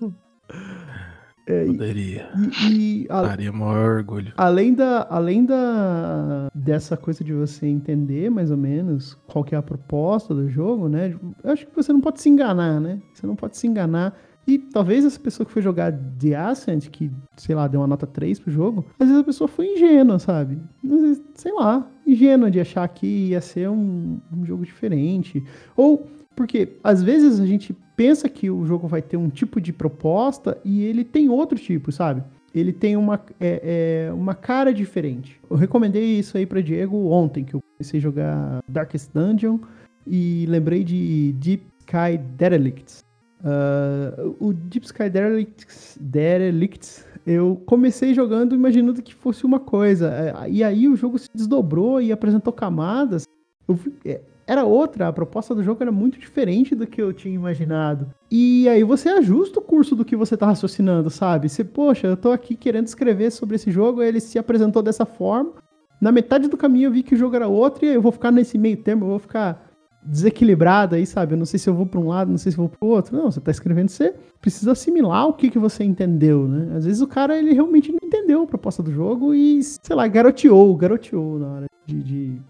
é, Poderia. e- e a- Daria maior orgulho. além da além da dessa coisa de você entender mais ou menos qual que é a proposta do jogo, né? Eu acho que você não pode se enganar, né? Você não pode se enganar. E talvez essa pessoa que foi jogar The Ascent, que, sei lá, deu uma nota 3 pro jogo, às vezes a pessoa foi ingênua, sabe? Vezes, sei lá, ingênua de achar que ia ser um, um jogo diferente. Ou porque às vezes a gente pensa que o jogo vai ter um tipo de proposta e ele tem outro tipo, sabe? Ele tem uma, é, é, uma cara diferente. Eu recomendei isso aí pra Diego ontem, que eu comecei a jogar Darkest Dungeon e lembrei de Deep Sky Derelicts. Ah, o Deep Sky Derelicts, Derelicts, eu comecei jogando imaginando que fosse uma coisa. É, E aí o jogo se desdobrou e apresentou camadas. Eu é, era outra, a proposta do jogo era muito diferente do que eu tinha imaginado. E aí você ajusta o curso do que você tá raciocinando, sabe? Você, poxa, eu tô aqui querendo escrever sobre esse jogo, ele se apresentou dessa forma. Na metade do caminho eu vi que o jogo era outro, e eu vou ficar nesse meio termo, eu vou ficar desequilibrado aí, sabe? Eu não sei se eu vou pra um lado, não sei se eu vou pro outro. Não, você tá escrevendo, você precisa assimilar o que, que você entendeu, né? Às vezes o cara, ele realmente não entendeu a proposta do jogo e, sei lá, garoteou, garoteou na hora de, de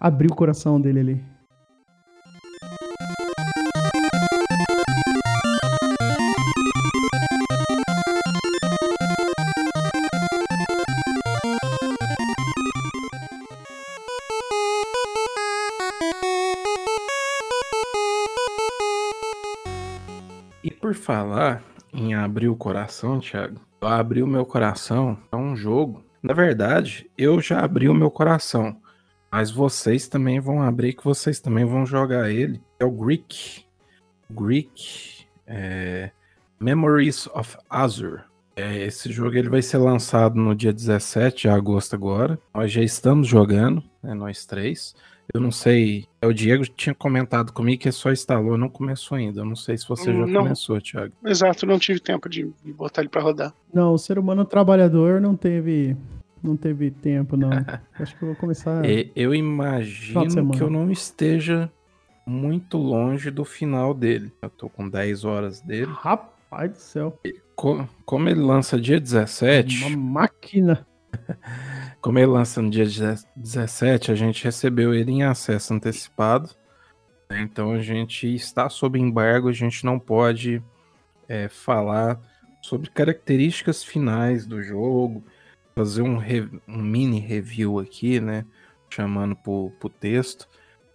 abrir o coração dele ali. Por falar em abrir o coração, Thiago, eu abri o meu coração a um jogo. Na verdade, eu já abri o meu coração, mas vocês também vão abrir, que vocês também vão jogar ele. É o Greek. Greek é, Memories of Azure. É, esse jogo ele vai ser lançado no dia 17 de agosto agora. Nós já estamos jogando, né, nós três. Eu não sei. O Diego tinha comentado comigo que só instalou, não começou ainda. Eu não sei se você já Não. começou, Thiago. Exato, não tive tempo de botar ele pra rodar. Não, o ser humano trabalhador não teve. Não teve tempo, não. Acho que eu vou começar. E- eu imagino que eu não esteja muito longe do final dele. Eu tô com 10 horas dele. Rapaz do céu. Co- como ele lança dia 17, Uma máquina. como ele lança no dia 17, a gente recebeu ele em acesso antecipado. né? Então a gente está sob embargo, a gente não pode é, falar sobre características finais do jogo, fazer um, um mini review aqui, né? Chamando pro, pro texto.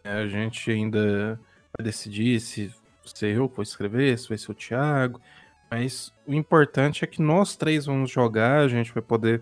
É, a gente ainda vai decidir se ser eu que vou escrever, se vai ser o Thiago. Mas o importante é que nós três vamos jogar, a gente vai poder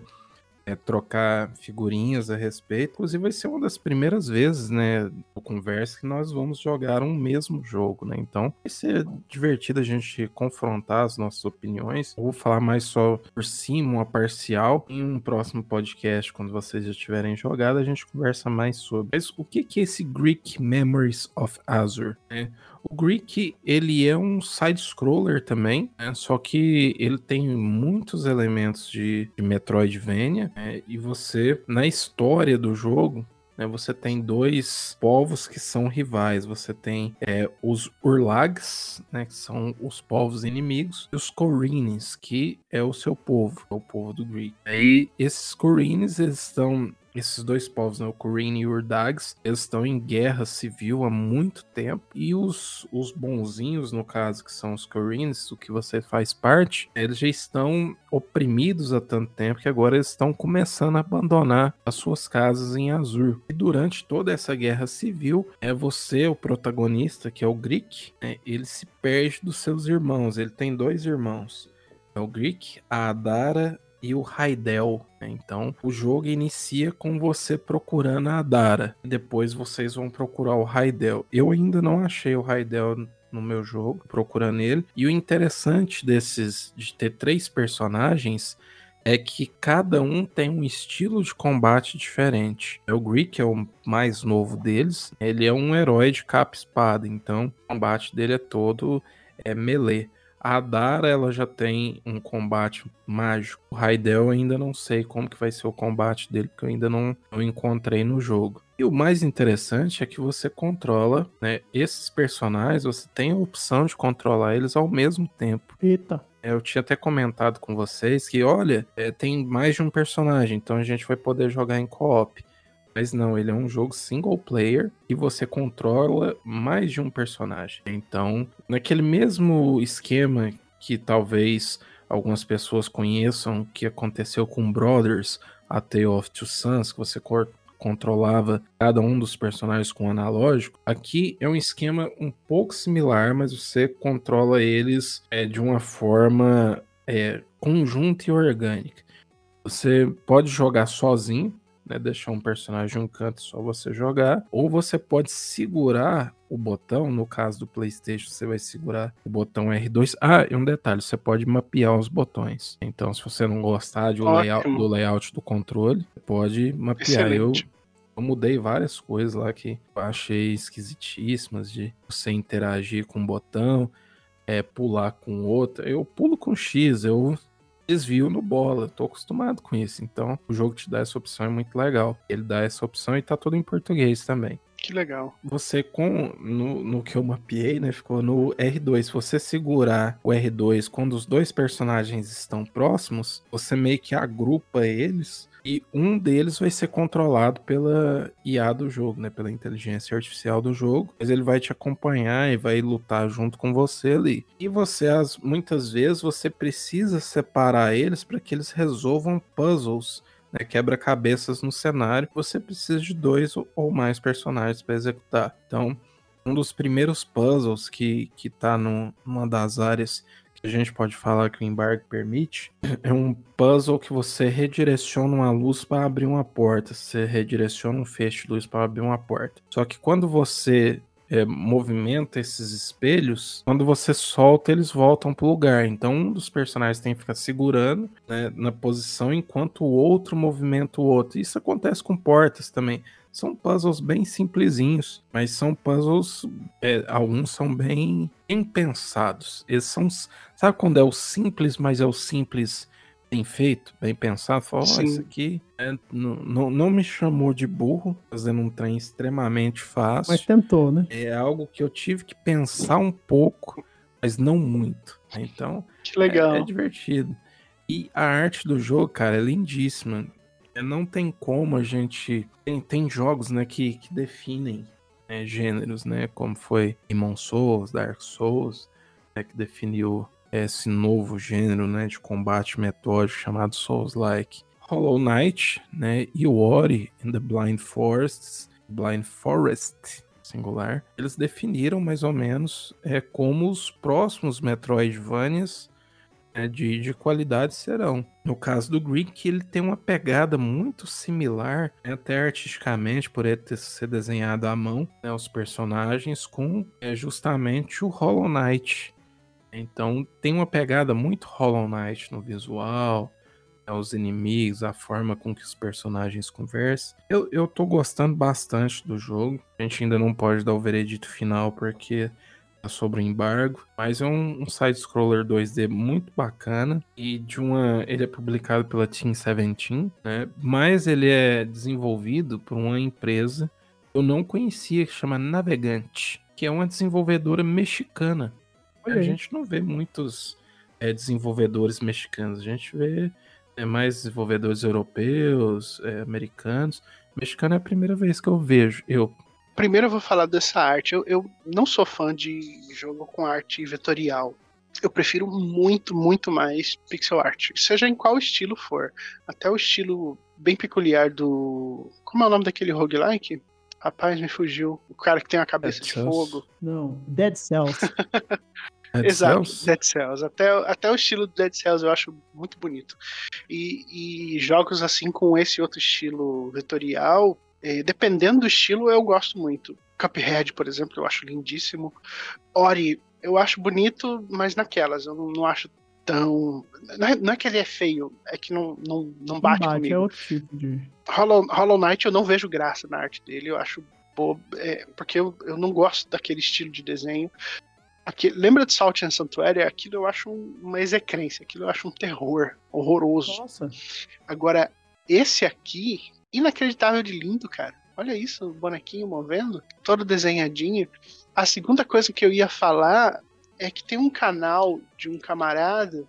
é, trocar figurinhas a respeito. Inclusive, vai ser uma das primeiras vezes, né, do conversa que nós vamos jogar um mesmo jogo, né? Então, vai ser divertido a gente confrontar as nossas opiniões. Eu vou falar mais só por cima, uma parcial. Em um próximo podcast, quando vocês já tiverem jogado, a gente conversa mais sobre. Mas o que que é esse Greek Memories of Azure? né? O Greek, ele é um side-scroller também, né? só que ele tem muitos elementos de, de Metroidvania, né? e você, na história do jogo, né, você tem dois povos que são rivais. Você tem é, os Urlags, né, que são os povos inimigos, e os Corines, que é o seu povo, é o povo do Greek. Aí esses Corines, eles estão esses dois povos, né, o Corine e o Urdags, eles estão em guerra civil há muito tempo. E os, os bonzinhos, no caso, que são os Corines, o que você faz parte, eles já estão oprimidos há tanto tempo que agora eles estão começando a abandonar as suas casas em Azur. E durante toda essa guerra civil, é você, o protagonista, que é o Greek, né, ele se perde dos seus irmãos. Ele tem dois irmãos. É o Greek, a Adara e o Raidel. né? Então, o jogo inicia com você procurando a Adara. Depois vocês vão procurar o Raidel. Eu ainda não achei o Raidel no meu jogo, procurando ele. E o interessante desses de ter três personagens é que cada um tem um estilo de combate diferente. O Greek é o mais novo deles. Ele é um herói de capa espada, então o combate dele é todo é melee. A Dara, ela já tem um combate mágico. O Raidel, eu ainda não sei como que vai ser o combate dele, porque eu ainda não, não encontrei no jogo. E o mais interessante é que você controla, né, esses personagens, você tem a opção de controlar eles ao mesmo tempo. Eita. É, Eu tinha até comentado com vocês que, olha, é, tem mais de um personagem, então a gente vai poder jogar em co-op. Mas não, ele é um jogo single player e você controla mais de um personagem. Então, naquele mesmo esquema que talvez algumas pessoas conheçam que aconteceu com Brothers, a Tale of Two Sons, que você controlava cada um dos personagens com um analógico. Aqui é um esquema um pouco similar, mas você controla eles é, de uma forma é, conjunta e orgânica. Você pode jogar sozinho, né, deixar um personagem em um canto só você jogar, ou você pode segurar o botão, no caso do PlayStation, você vai segurar o botão R2. Ah, e um detalhe, você pode mapear os botões. Então, se você não gostar de Ótimo. layout, do layout do controle, você pode mapear. Eu, eu mudei várias coisas lá que eu achei esquisitíssimas de você interagir com um botão, é, pular com outro. Eu pulo com X, eu desvio no bola, tô acostumado com isso. Então, o jogo te dá essa opção, é muito legal. Ele dá essa opção e tá tudo em português também. Que legal. Você com no, no que eu mapeei, né, ficou no R2. Se você segurar o R2 quando os dois personagens estão próximos, você meio que agrupa eles e um deles vai ser controlado pela IA do jogo, né, pela inteligência artificial do jogo. Mas ele vai te acompanhar e vai lutar junto com você ali. E você as, muitas vezes você precisa separar eles para que eles resolvam puzzles né, quebra-cabeças no cenário, você precisa de dois ou- mais personagens para executar. Então, um dos primeiros puzzles que, que tá no, numa das áreas a gente pode falar que o embargo permite, é um puzzle que você redireciona uma luz para abrir uma porta, você redireciona um feixe de luz para abrir uma porta. Só que quando você é, movimenta esses espelhos, quando você solta, eles voltam pro lugar. Então, um dos personagens tem que ficar segurando né, na posição enquanto o outro movimenta o outro. Isso acontece com portas também. São puzzles bem simplesinhos, mas são puzzles. É, alguns são bem, bem pensados. Eles são. Sabe quando é o simples, mas é o simples bem feito, bem pensado? Fala, oh, isso aqui é, não, não, não me chamou de burro, fazendo um trem extremamente fácil. Mas tentou, né? É algo que eu tive que pensar um pouco, mas não muito. Então, que legal. É, é divertido. E a arte do jogo, cara, é lindíssima. É, não tem como a gente. Tem, tem jogos, né, que, que definem né, gêneros, né? Como foi Demon Souls, Dark Souls, né, que definiu esse novo gênero, né, de combate metódico chamado Souls-like. Hollow Knight, né, e Ori in the Blind Forests, Blind Forest, singular, eles definiram mais ou menos é, como os próximos Metroidvanias né, de, de qualidade serão. No caso do Greek, ele tem uma pegada muito similar, né, até artisticamente, por ele ter sido desenhado à mão, né, os personagens, com é, justamente o Hollow Knight. Então tem uma pegada muito Hollow Knight no visual, né, os inimigos, a forma com que os personagens conversam. Eu, eu tô gostando bastante do jogo. A gente ainda não pode dar o veredito final porque sobre o embargo, mas é um, um side-scroller 2D muito bacana e de uma, ele é publicado pela Team 17, né? Mas ele é desenvolvido por uma empresa que eu não conhecia que chama Navegante, que é uma desenvolvedora mexicana. A gente não vê muitos é, desenvolvedores mexicanos, a gente vê é, mais desenvolvedores europeus, é, americanos. Mexicano é a primeira vez que eu vejo, eu Primeiro eu vou falar dessa arte. Eu, eu não sou fã de jogo com arte vetorial. Eu prefiro muito, muito mais pixel art. Seja em qual estilo for. Até o estilo bem peculiar do. Como é o nome daquele roguelike? Rapaz, me fugiu. O cara que tem a cabeça Dead de Cells. fogo. Não, Dead Cells. Dead Exato, Cells? Dead Cells. Até, até o estilo do Dead Cells eu acho muito bonito. E, e jogos assim com esse outro estilo vetorial é, dependendo do estilo, eu gosto muito. Cuphead, por exemplo, eu acho lindíssimo. Ori, eu acho bonito, mas naquelas, eu não, não acho tão. Não é, não é, que ele é feio, é que não, não, não bate, bate comigo. É outro tipo de. Hollow, Hollow Knight eu não vejo graça na arte dele, eu acho bobo, é, porque eu, eu não gosto daquele estilo de desenho. Aqui, lembra de Salt and Sanctuary? Aquilo eu acho uma execrência, aquilo eu acho um terror horroroso. Nossa. Agora, esse aqui, inacreditável de lindo, cara. Olha isso, o bonequinho movendo, todo desenhadinho. A segunda coisa que eu ia falar é que tem um canal de um camarada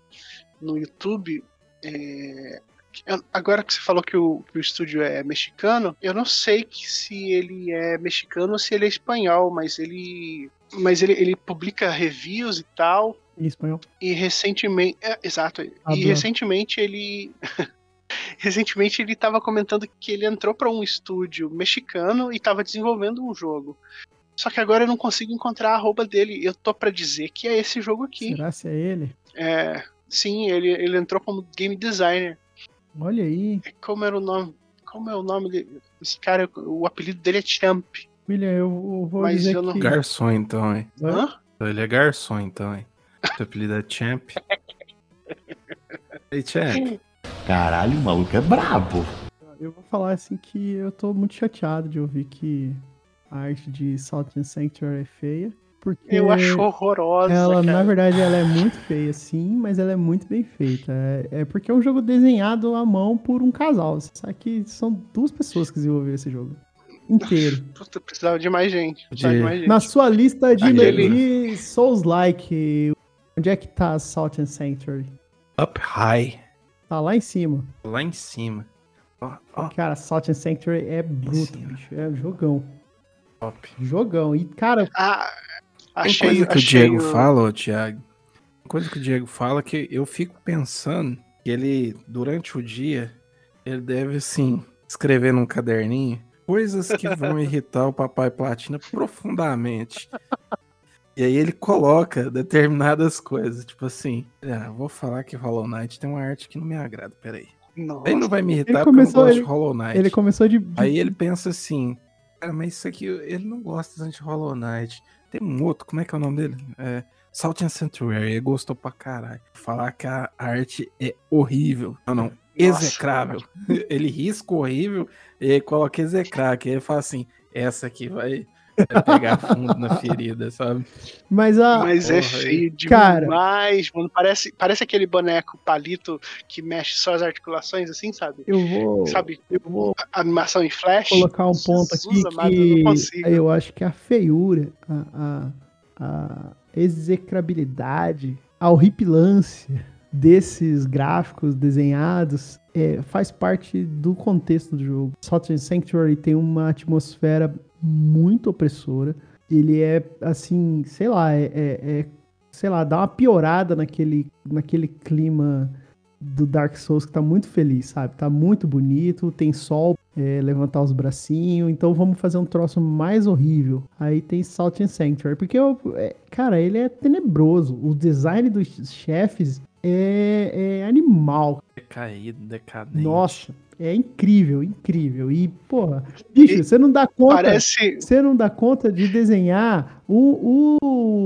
no YouTube. É... Agora que você falou que o, que o estúdio é mexicano, eu não sei que se ele é mexicano ou se ele é espanhol, mas ele. Mas ele, ele publica reviews e tal. Em espanhol. E recentemente. É, exato. Ah, e recentemente ele. recentemente ele estava comentando que ele entrou para um estúdio mexicano e estava desenvolvendo um jogo. Só que agora eu não consigo encontrar a arroba dele. Eu tô para dizer que é esse jogo aqui. Será se é ele? É, sim, ele, ele entrou como game designer. Olha aí. Como era o nome? Como é o nome dele? Esse cara, o apelido dele é Champ. William, eu, vou Mas dizer eu não... que... Garçom, então, hein? Hã? Ele é garçom, então, hein? O apelido é Champ. Ei, Champ. Caralho, o maluco é brabo. Eu vou falar assim que eu tô muito chateado de ouvir que a arte de Salt and Sanctuary é feia. Porque eu acho horrorosa. Ela, cara. na verdade, ela é muito feia, sim, mas ela é muito bem feita. É, é, porque é um jogo desenhado à mão por um casal. Você sabe que são duas pessoas que desenvolveram esse jogo. Inteiro. Puta, precisava de mais gente. De... mais gente. Na sua lista de, de Souls-like, onde é que tá Salt and Sanctuary? Up High. Tá lá em cima. Lá em cima. Ó, ó. Cara, Salt and Sanctuary é bruto, bicho. É jogão. Top. Jogão. E, cara. Ah, achei, coisa que o Diego fala, ô, Thiago. Coisa que o Diego fala que eu fico pensando que ele, durante o dia, ele deve, assim, escrever num caderninho coisas que vão irritar o Papai Platina profundamente. E aí ele coloca determinadas coisas, tipo assim, ah, vou falar que Hollow Knight tem uma arte que não me agrada, peraí. Nossa. Ele não vai me irritar Ele porque eu não começou- gosto ele- de Hollow Knight. Ele começou de. Aí ele pensa assim, cara, mas isso aqui, ele não gosta de Hollow Knight. Tem um outro, como é que é o nome dele? É, Salt and Sanctuary, ele gostou pra caralho. Falar que a arte é horrível. Não, não, Nossa, execrável. Ele risca horrível e aí coloca execrável, que aí ele fala assim, essa aqui vai, vai pegar fundo na ferida, sabe? Mas a. Mas é porra, aí. feio Cara. demais, mano. Parece, parece aquele boneco palito que mexe só as articulações, assim, sabe? Eu vou. Sabe? Eu vou A animação em flash. colocar um ponto aqui Jesus amado, eu que não consigo. eu acho que a feiura, a, a, a execrabilidade, a horripilância desses gráficos desenhados é, faz parte do contexto do jogo. Salt and Sanctuary tem uma atmosfera muito opressora. Ele é assim, sei lá, é, é- é- sei lá, dá uma piorada naquele, naquele clima do Dark Souls que tá muito feliz, sabe? Tá muito bonito, tem sol, é, levantar os bracinhos, então vamos fazer um troço mais horrível. Aí tem Salt and Sanctuary, porque, eu- é, cara, ele é tenebroso. O design dos chefes é, é animal. Decaído, decadente. Nossa, é incrível, incrível. E, porra, bicho, você não dá conta. Parece. Você não dá conta de desenhar o,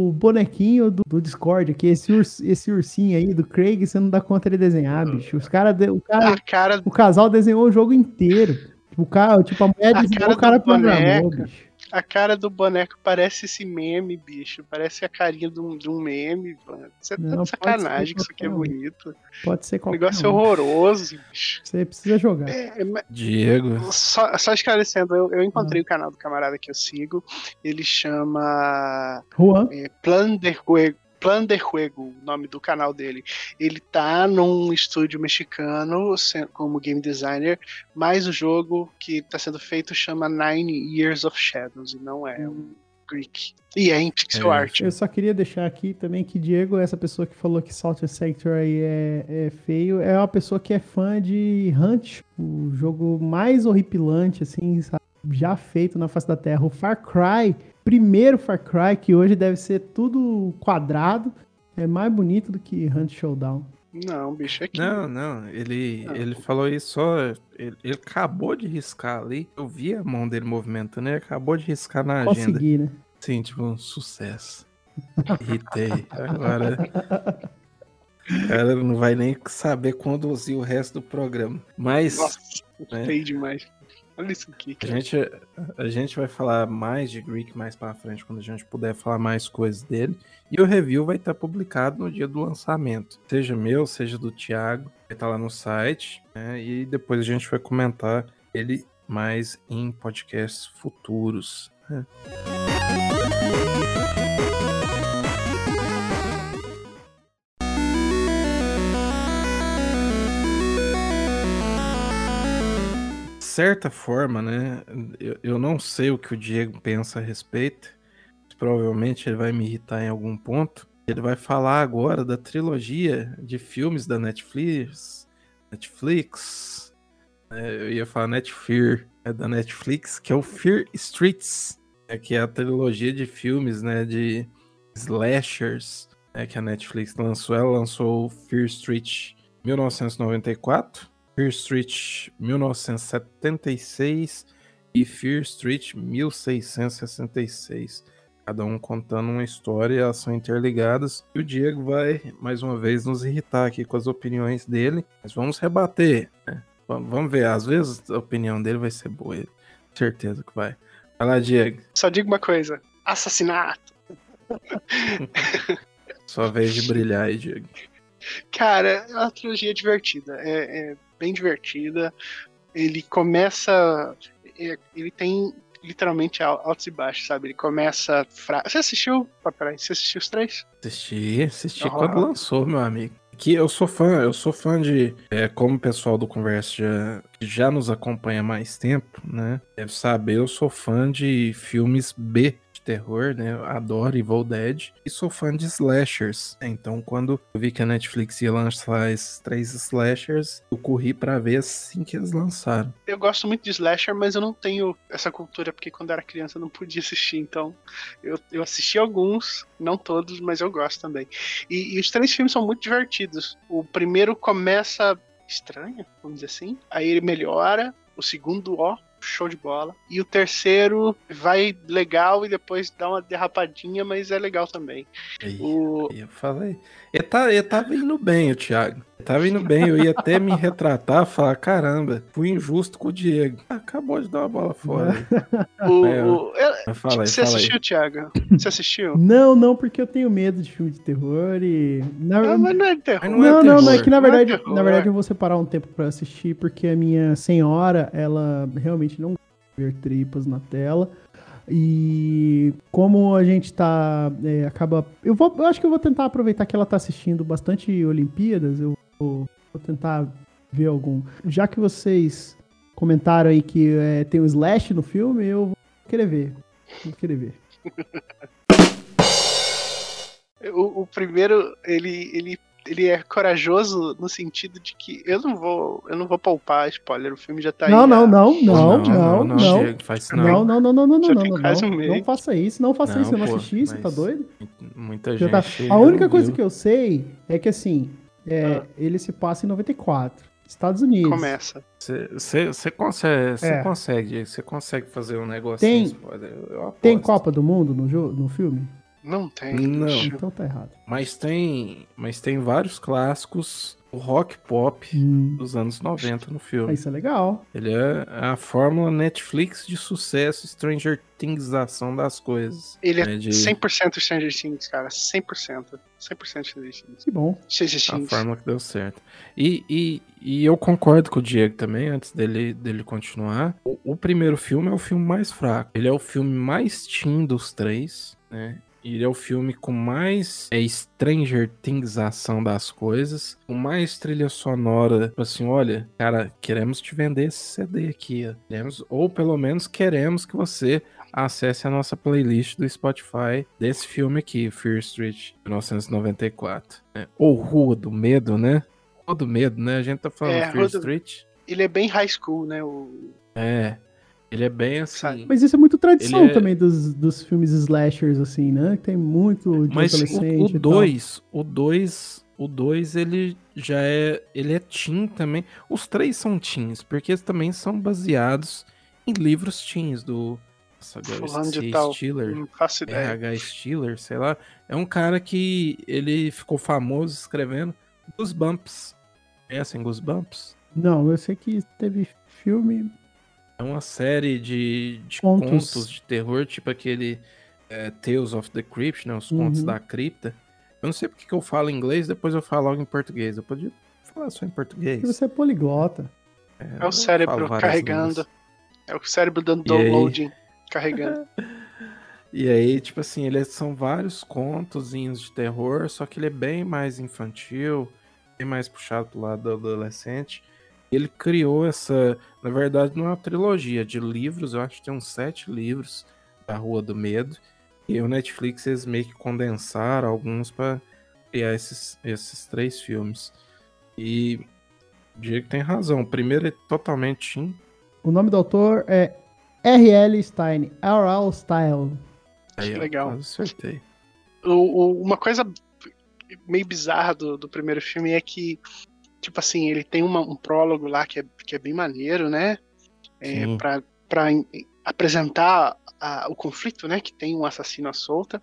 o bonequinho do, do Discord aqui, esse, urs- esse ursinho aí do Craig, você não dá conta de desenhar, bicho. Os cara, de- o, cara, cara, o casal desenhou o jogo inteiro. Tipo, o cara, tipo, a mulher A desenhou, cara o cara programou, boneco. bicho. A cara do boneco parece esse meme, bicho. Parece a carinha de um, de um meme, mano. Você tá Não, de sacanagem que isso aqui é bonito. Pode ser O qualquer negócio é um. horroroso, bicho. Você precisa jogar. É, mas Diego, só, só esclarecendo, eu, eu encontrei Ah. o canal do camarada que eu sigo. Ele chama Juan, é, Plan de Juego. Plan de Juego, o nome do canal dele. Ele tá num estúdio mexicano como game designer, mas o jogo que tá sendo feito chama Nine Years of Shadows e não é um Greek. E é em pixel É, art. eu só queria deixar aqui também que Diego, essa pessoa que falou que Salt and Sanctuary é, é feio, é uma pessoa que é fã de Hunt, o jogo mais horripilante, assim, sabe? já feito na face da Terra. O Far Cry, primeiro Far Cry, que hoje deve ser tudo quadrado, é mais bonito do que Hunt Showdown. Não, bicho, é que. Não, não, ele, Não. ele falou isso só. Ele, ele acabou de riscar ali. Eu vi a mão dele movimentando, ele acabou de riscar na agenda. Consegui, né? Sim, tipo, um sucesso. Irritei. Agora. O cara não vai nem saber conduzir o resto do programa. Mas Nossa, né? demais. Olha isso aqui, a gente, a gente vai falar mais de Greek mais pra frente, quando a gente puder falar mais coisas dele. E o review vai estar publicado no dia do lançamento. Seja meu, seja do Thiago. Vai estar lá no site. né? E depois a gente vai comentar ele mais em podcasts futuros. né? Certa forma, né? Eu, eu não sei o que o Diego pensa a respeito. Provavelmente ele vai me irritar em algum ponto. Ele vai falar agora da trilogia de filmes da Netflix. Netflix. é, eu ia falar Netfear, é da Netflix, que é o Fear Streets, é, que é a trilogia de filmes, né, de slashers, né, que a Netflix lançou. Ela lançou Fear Street 1994, Fear Street 1976 e Fear Street 1666. Cada um contando uma história, elas são interligadas. E o Diego vai, mais uma vez, nos irritar aqui com as opiniões dele. Mas vamos rebater. né? Vamos ver, às vezes a opinião dele vai ser boa. Certeza que vai. Vai lá, Diego. Só digo uma coisa: assassinato. Sua vez de brilhar aí, Diego. Cara, é uma trilogia divertida. É, é bem divertida. Ele começa. é, ele tem literalmente al- altos e baixos, sabe? Ele começa. Fra... Você assistiu? Ah, peraí, você assistiu os três? Assisti, assisti Ah. quando lançou, meu amigo. Que eu sou fã, eu sou fã de. É, como o pessoal do Conversa já, já nos acompanha há mais tempo, né? Deve saber, eu sou fã de filmes B, terror, né? Eu adoro Evil Dead e sou fã de slashers. Então, quando eu vi que a Netflix ia lançar esses três slashers, eu corri pra ver assim que eles lançaram. Eu gosto muito de slasher, mas eu não tenho essa cultura, porque quando era criança eu não podia assistir, então eu, eu assisti alguns, não todos, mas eu gosto também. E, e os três filmes são muito divertidos. O primeiro começa estranho, vamos dizer assim, aí ele melhora, o segundo, ó, show de bola. E o terceiro vai legal e depois dá uma derrapadinha, mas é legal também. Aí, O- aí eu falei. Ele, tá, ele tava indo bem, o Thiago. Tava indo bem. Eu ia até me retratar, falar: caramba, fui injusto com o Diego. Acabou de dar uma bola fora. O, É, o- eu- Mas fala aí, você fala aí. assistiu, Thiago? Você assistiu? Não, não, porque eu tenho medo de filme de terror e. Na... Ah, mas não é terror. Não é Não, não, não, é que na Não é verdade, terror. na verdade eu vou separar um tempo pra assistir, porque a minha senhora, ela realmente não gosta de ver tripas na tela. E como a gente tá. é, acaba. Eu, vou, eu acho que eu vou tentar aproveitar que ela tá assistindo bastante Olimpíadas. Eu vou, vou tentar ver algum. Já que vocês comentaram aí que é, tem um slash no filme, eu vou querer ver. Vou querer ver. O, o primeiro, ele, ele, ele é corajoso no sentido de que eu não vou, eu não vou poupar spoiler, o filme já tá não, aí. não, não, não, não, não. Faz isso Não, não, não, não, não, não, não, não, quase não, um mês. não faça isso, não faça Não, isso, eu não assisti, você tá doido? Muita Já gente. tá- A única não coisa viu. que eu sei é que assim, é, Ah. ele se passa em 94, Estados Unidos. Começa. Você consegue, você É. consegue, você consegue fazer um negócio Tem- aposto. Tem Copa do Mundo no, jogo, no filme? Não tem. Não. Então tá errado. Mas tem, mas tem vários clássicos, o rock pop Hum, dos anos 90 no filme. isso é legal. Ele é a fórmula Netflix de sucesso, Stranger Thingsação das coisas. Ele é É de- 100% Stranger Things, cara. 100%. 100% Stranger Things. Que bom. Stranger A Things. fórmula que deu certo. E, e, e eu concordo com o Diego também, antes dele, dele continuar. O, o primeiro filme é o filme mais fraco. Ele é o filme mais teen dos três, né? Ele é o filme com mais é, Stranger Thingsação das coisas, com mais trilha sonora. Tipo assim, olha, cara, queremos te vender esse CD aqui. ó. Queremos, ou pelo menos queremos que você acesse a nossa playlist do Spotify desse filme aqui, Fear Street, 1994. É, ou Rua do Medo, né? Rua do Medo, né? A gente tá falando É, Fear do- Street. Ele é bem high school, né? O... É. Ele é bem assim. Mas isso é muito tradição é- também dos, dos filmes slashers, assim, né? Tem muito de Mas o- adolescente o e tal. 2, o 2, o 2 ele já é, ele é teen também. Os três são teens, porque eles também são baseados em livros teens do nossa, agora de tal. Stiller. Não faço ideia. RH Stiller, sei lá. É um cara que ele ficou famoso escrevendo Goosebumps. Conhecem Goosebumps? Não, eu sei que teve filme. É uma série de, de Contos. contos. de terror, tipo aquele é, Tales of the Crypt, né? Os contos Uhum. da cripta. Eu não sei porque que eu falo em inglês, depois eu falo logo em português. Eu podia falar só em português. que Você é poliglota. É, É o cérebro carregando. línguas. É o cérebro dando downloading. Carregando. E aí, tipo assim, eles são vários contozinhos de terror, só que ele é bem mais infantil, bem mais puxado pro lado do adolescente. Ele criou essa, na verdade, não é uma trilogia de livros, eu acho que tem uns sete livros da Rua do Medo. E o Netflix eles meio que condensaram alguns para criar esses, esses três filmes. E o Diego tem razão. O primeiro é totalmente teen. O nome do autor é R.L. Stein. R.L. Style. Aí, Legal. quase acertei. O- o- uma coisa meio bizarra do, do primeiro filme é que, tipo assim, ele tem uma- um prólogo lá que é, que é bem maneiro, né? É, em- apresentar a- o conflito, né? Que tem um assassino à solta.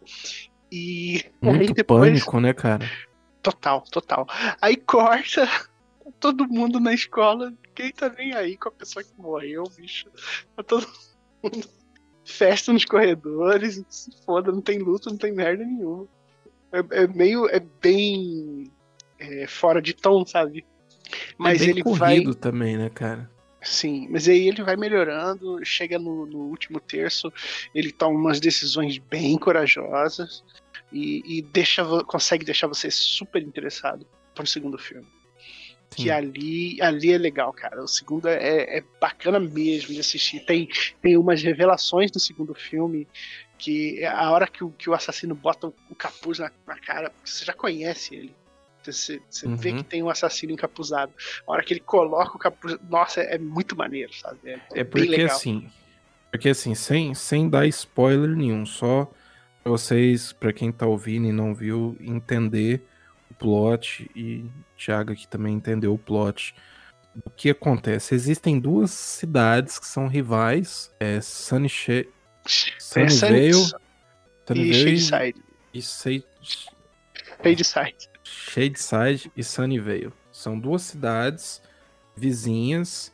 E aí Muito depois. pânico, né, cara? Total, total. Aí corta todo mundo na escola. Quem tá nem aí com a pessoa que morreu, bicho? Tá todo mundo. Festa nos corredores, se foda, não tem luta, não tem merda nenhuma. É, é meio. É bem. é, fora de tom, sabe? Mas é bem ele corrido vai. também, né, cara? Sim, mas aí ele vai melhorando, chega no, no último terço, ele toma umas decisões bem corajosas e, e deixa, consegue deixar você super interessado pro segundo filme. Sim. Que ali, ali é legal, cara. O segundo é, é bacana mesmo de assistir. Tem, tem umas revelações do segundo filme Que é a hora que o, que o assassino bota o, o capuz na, na cara, você já conhece ele. Você, você vê Uhum. que tem um assassino encapuzado. A hora que ele coloca o capuz. Nossa, é, é muito maneiro, sabe? É, É bem porque assim, porque assim, sem, sem dar spoiler nenhum, só pra vocês, pra quem tá ouvindo e não viu, entender o plot e Thiago aqui também entendeu o plot. O que acontece? Existem duas cidades que são rivais, é Sunny, É Sunnyvale, e Sunnyvale Shadeside. e Shadeside. Shadeside e Sunnyvale. São duas cidades vizinhas,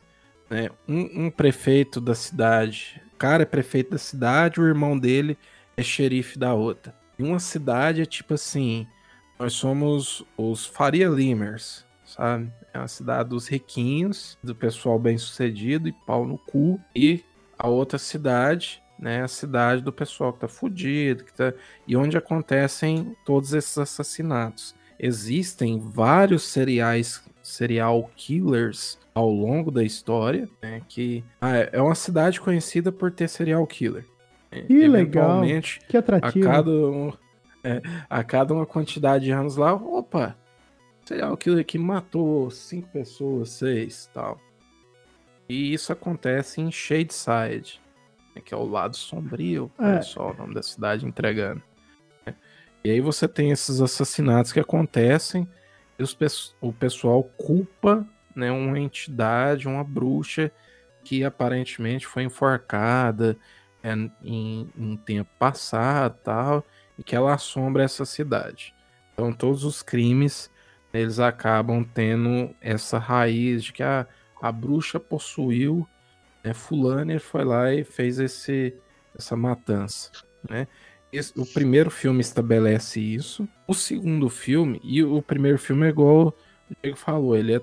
né? Um, um prefeito da cidade, o cara é prefeito da cidade, o irmão dele é xerife da outra. E uma cidade é tipo assim, nós somos os Faria Limers, sabe? É uma cidade dos riquinhos, do pessoal bem sucedido e pau no cu. E a outra cidade, né? A cidade do pessoal que tá fudido, que tá... e onde acontecem todos esses assassinatos existem vários seriais, serial killers ao longo da história, né, que ah, é- é uma cidade conhecida por ter serial killer. Que legal. Eventualmente, Que a atrativo. cada, um- é, a cada uma quantidade de anos lá, opa, serial killer que matou cinco pessoas, seis, tal. E isso acontece em Shadeside, né, que é o lado sombrio, É. só o nome da cidade entregando. E aí você tem esses assassinatos que acontecem, e os o pessoal culpa né, uma entidade, uma bruxa que aparentemente foi enforcada é, em, em tempo passado tal, e que ela assombra essa cidade. Então todos os crimes eles acabam tendo essa raiz de que a, a bruxa possuiu né, fulano e foi lá e fez esse, essa matança. Né? Esse- o primeiro filme estabelece isso. O segundo filme, e o primeiro filme é igual o Diego falou, ele é,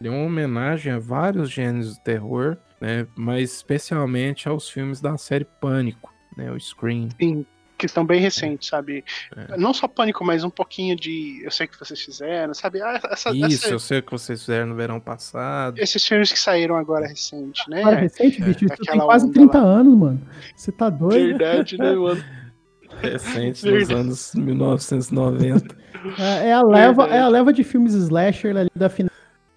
ele é uma homenagem a vários gêneros de terror, né? Mas especialmente aos filmes da série Pânico, né? O Scream. Sim, que estão bem recentes, sabe? É. Não só pânico, mas um pouquinho de. Eu sei que vocês fizeram, sabe? Ah, essa- Isso, essa- eu sei o que vocês fizeram no verão passado. esses filmes que saíram agora recente, né? Cara, recente, bicho, isso tem quase onda 30 anos, mano. Você tá doido? Verdade, né, mano? Recente, nos anos 1990. É, é a leva, é a leva de filmes slasher ali da final,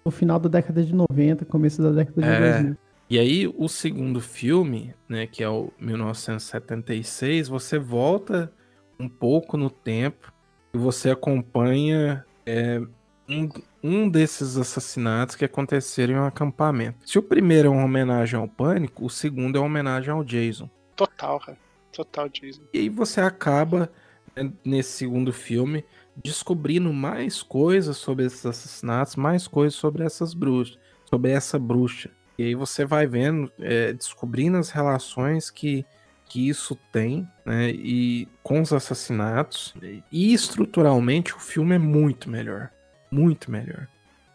do final da década de 90, começo da década de É. 2000. E aí, o segundo filme, né, que é o 1976, você volta um pouco no tempo e você acompanha é, um, um desses assassinatos que aconteceram em um acampamento. Se o primeiro é uma homenagem ao Pânico, o segundo é uma homenagem ao Jason. Total, cara. Total, Jason. E aí você acaba, né, nesse segundo filme, descobrindo mais coisas sobre esses assassinatos, mais coisas sobre essas bruxas, sobre essa bruxa. E aí você vai vendo, é, descobrindo as relações que, que isso tem, né? E com os assassinatos. E estruturalmente o filme é muito melhor. Muito melhor.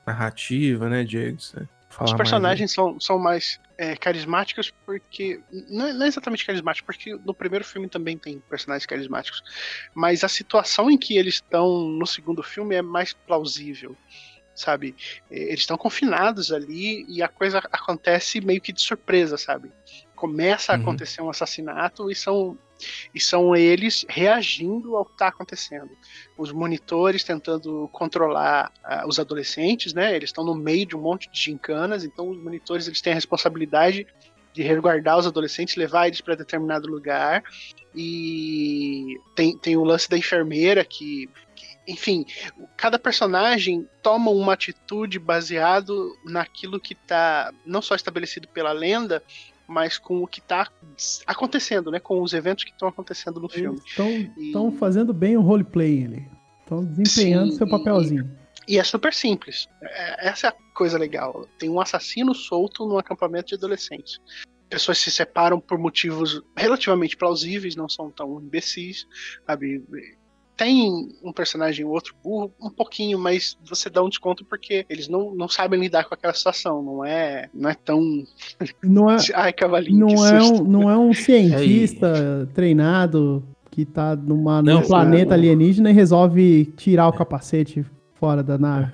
Narrativa, né, Diego? Você Os mais personagens são, são mais é, carismáticos porque. Não é, não é exatamente carismático, porque no primeiro filme também tem personagens carismáticos. Mas a situação em que eles estão no segundo filme é mais plausível. Sabe? É, Eles estão confinados ali e a coisa acontece meio que de surpresa, sabe? Começa a Uhum. acontecer um assassinato e são, e são eles reagindo ao que está acontecendo. Os monitores tentando controlar ah, os adolescentes, né? Eles estão no meio de um monte de gincanas, então os monitores eles têm a responsabilidade de resguardar os adolescentes, levar eles para determinado lugar. E tem, tem o lance da enfermeira que, que, enfim, cada personagem toma uma atitude baseado naquilo que está não só estabelecido pela lenda, mas com o que está acontecendo, né? Com os eventos que estão acontecendo no filme. Estão fazendo bem o roleplay ali. Estão desempenhando Sim, seu e- papelzinho. E é super simples. É- Essa é a coisa legal. Tem um assassino solto num acampamento de adolescentes. Pessoas se separam por motivos relativamente plausíveis, não são tão imbecis, sabe? Tem um personagem ou outro burro, um pouquinho, mas você dá um desconto porque eles não, não sabem lidar com aquela situação. Não é, não é tão. Não é, Ai, cavalinho. que não é, um, não é um cientista treinado que tá numa, Não, num planeta o- alienígena e resolve tirar o capacete fora da nave.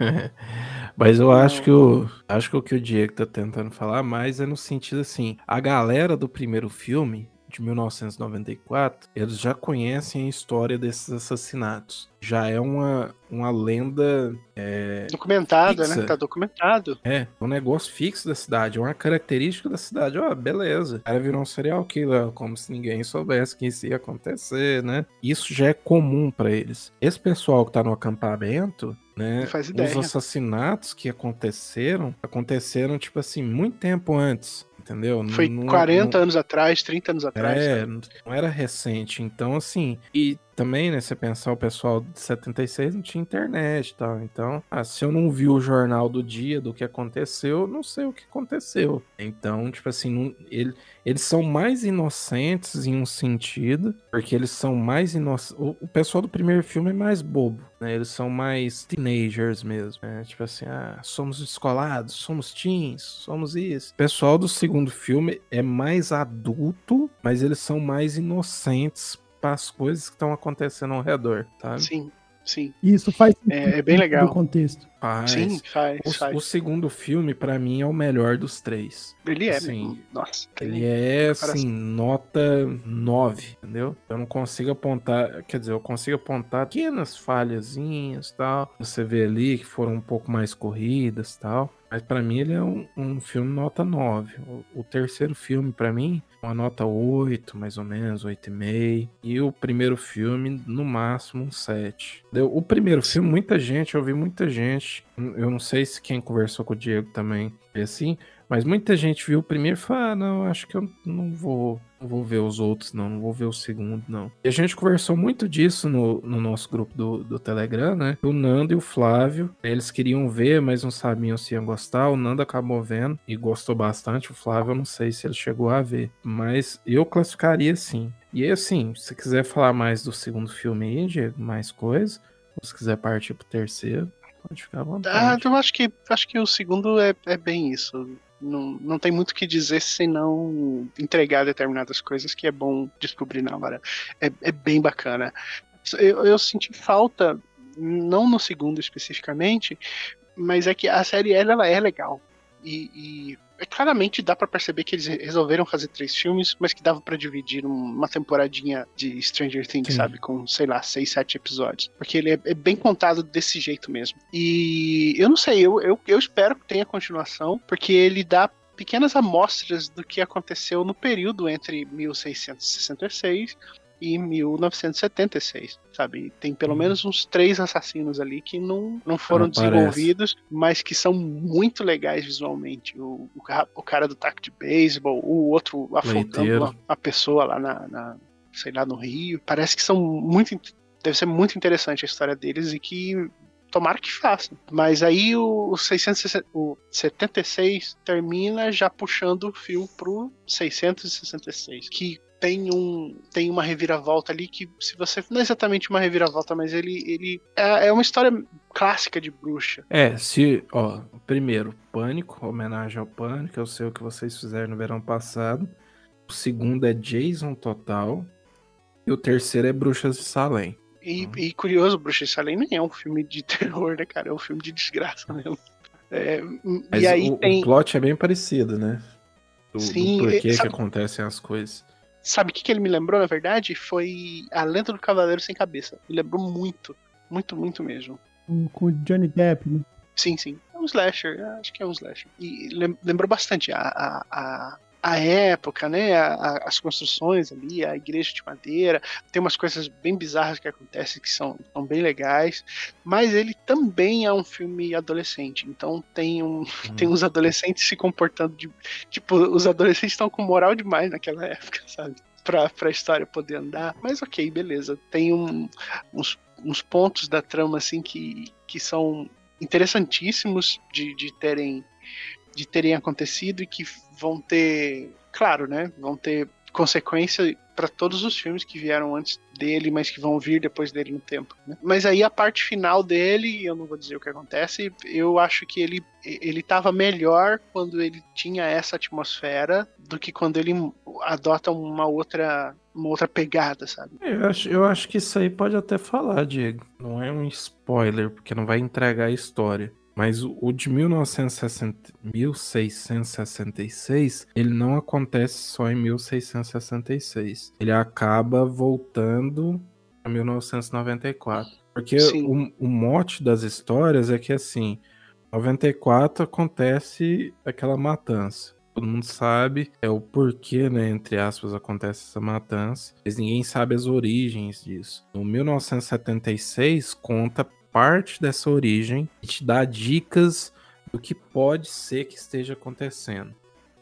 Mas eu acho que o acho que o que o Diego tá tentando falar mais é no sentido assim, a galera do primeiro filme, de 1994, eles já conhecem a história desses assassinatos. Já é uma, uma lenda. É, Documentada, né? Tá documentado. é, um negócio fixo da cidade, uma característica da cidade. Ó, beleza. O cara virou um serial killer, como se ninguém soubesse que isso ia acontecer, né? Isso já é comum pra eles. Esse pessoal que tá no acampamento, né? Não faz ideia. Os assassinatos que aconteceram, aconteceram, tipo assim, muito tempo antes, entendeu? Foi Não- 40 não- anos atrás, 30 anos atrás. é, sabe? não era recente. Então, assim, e também, né, você pensar o pessoal de 76 não tinha internet e tal. Então, ah, se eu não vi o jornal do dia do que aconteceu, eu não sei o que aconteceu. Então, tipo assim, não- ele- eles são mais inocentes em um sentido, porque eles são mais inocentes. O, o pessoal do primeiro filme é mais bobo, né? Eles são mais teenagers mesmo. né? Tipo assim, ah, somos descolados, somos teens, somos isso. O pessoal do segundo filme é mais adulto, mas eles são mais inocentes para as coisas que estão acontecendo ao redor, sabe? Sim, sim. Isso faz É- é bem legal. do contexto. Faz. Sim, faz, O, faz. o segundo filme, pra mim, é o melhor dos três. Ele é, Sim. mesmo. Nossa. Ele é, Parece- assim, nota 9, entendeu? Eu não consigo apontar, quer dizer, eu consigo apontar pequenas falhazinhas e tal. Você vê ali que foram um pouco mais corridas e tal. Mas pra mim ele é um, um filme nota 9. O, o terceiro filme, pra mim, uma nota 8, mais ou menos, 8,5. E o primeiro filme, no máximo, um 7. Entendeu? O primeiro filme, muita gente, eu vi muita gente. Eu não sei se quem conversou com o Diego também é assim. Mas muita gente viu o primeiro e falou: ah, não, acho que eu não vou, não vou ver os outros, não, não vou ver o segundo, não. E a gente conversou muito disso no, no nosso grupo do, do Telegram, né? O Nando e o Flávio, eles queriam ver, mas não sabiam se iam gostar. O Nando acabou vendo e gostou bastante. O Flávio, eu não sei se ele chegou a ver, mas eu classificaria sim. E aí, assim, se quiser falar mais do segundo filme aí, Diego, mais coisa, ou se quiser partir pro terceiro, pode ficar à Ah, vontade. eu acho que acho que o segundo é, é bem isso. Não, não tem muito o que dizer se não entregar determinadas coisas que é bom descobrir na hora. É, é bem bacana. Eu, eu senti falta, não no segundo especificamente, mas é que a série ela, é legal. E, e claramente dá pra perceber que eles resolveram fazer três filmes, mas que dava pra dividir uma temporadinha de Stranger Things, Sim. sabe? Com, sei lá, seis, sete episódios. Porque ele é, é bem contado desse jeito mesmo. E eu não sei, eu, eu, eu espero que tenha continuação, porque ele dá pequenas amostras do que aconteceu no período entre 1666 e 1976, sabe? Tem pelo Uhum. menos uns três assassinos ali que não, não foram Não desenvolvidos, mas que são muito legais visualmente. O, o, o cara do taco de beisebol, o outro afogando uma pessoa lá na, na, sei lá, no Rio. Parece que são muito. Deve ser muito interessante a história deles e que tomara que façam. Mas aí o, o 660 o 76 termina já puxando o fio pro 666, que tem um tem uma reviravolta ali que se você não é exatamente uma reviravolta, mas ele ele é, é uma história clássica de bruxa. É, se, ó, primeiro, Pânico, homenagem ao Pânico, eu sei o que vocês fizeram no verão passado. O segundo é Jason Total. E o terceiro é Bruxas de Salem. E, Uhum. e curioso, Bruxa de Salem nem é um filme de terror, né, cara? É um filme de desgraça mesmo. É, Mas e aí o, tem o plot é bem parecido, né? Do, Sim, do porquê sabe- que acontecem as coisas. Sabe o que, que ele me lembrou, na verdade? Foi A Lenda do Cavaleiro Sem Cabeça. Me lembrou muito. Muito, muito mesmo. Com, o Johnny Depp, né? Sim, sim. É um slasher. Acho que é um slasher. E lem- lembrou bastante a, a, a, a época, né? A- a- as construções ali, a igreja de madeira. Tem umas coisas bem bizarras que acontecem que são, são bem legais. Mas ele também é um filme adolescente. Então tem um, tem uns adolescentes se comportando de. Tipo, os adolescentes estão com moral demais naquela época, sabe? Pra, pra história poder andar. Mas ok, beleza. Tem um, uns, uns pontos da trama, assim, que, que são interessantíssimos de, de terem de terem acontecido e que vão ter, claro, né? Vão ter consequência para todos os filmes que vieram antes dele, mas que vão vir depois dele no tempo. né? Mas aí a parte final dele, eu não vou dizer o que acontece, eu acho que ele ele estava melhor quando ele tinha essa atmosfera do que quando ele adota uma outra uma outra pegada, sabe? Eu acho, eu acho que isso aí pode até falar, Diego. Não é um spoiler, porque não vai entregar a história. Mas o, o de 1960, 1666, ele não acontece só em 1666. Ele acaba voltando a 1994. Porque o, o mote das histórias é que assim, 94 acontece aquela matança. Todo mundo sabe é o porquê, né, entre aspas, acontece essa matança, mas ninguém sabe as origens disso. No 1976 conta parte dessa origem e te dá dicas do que pode ser que esteja acontecendo.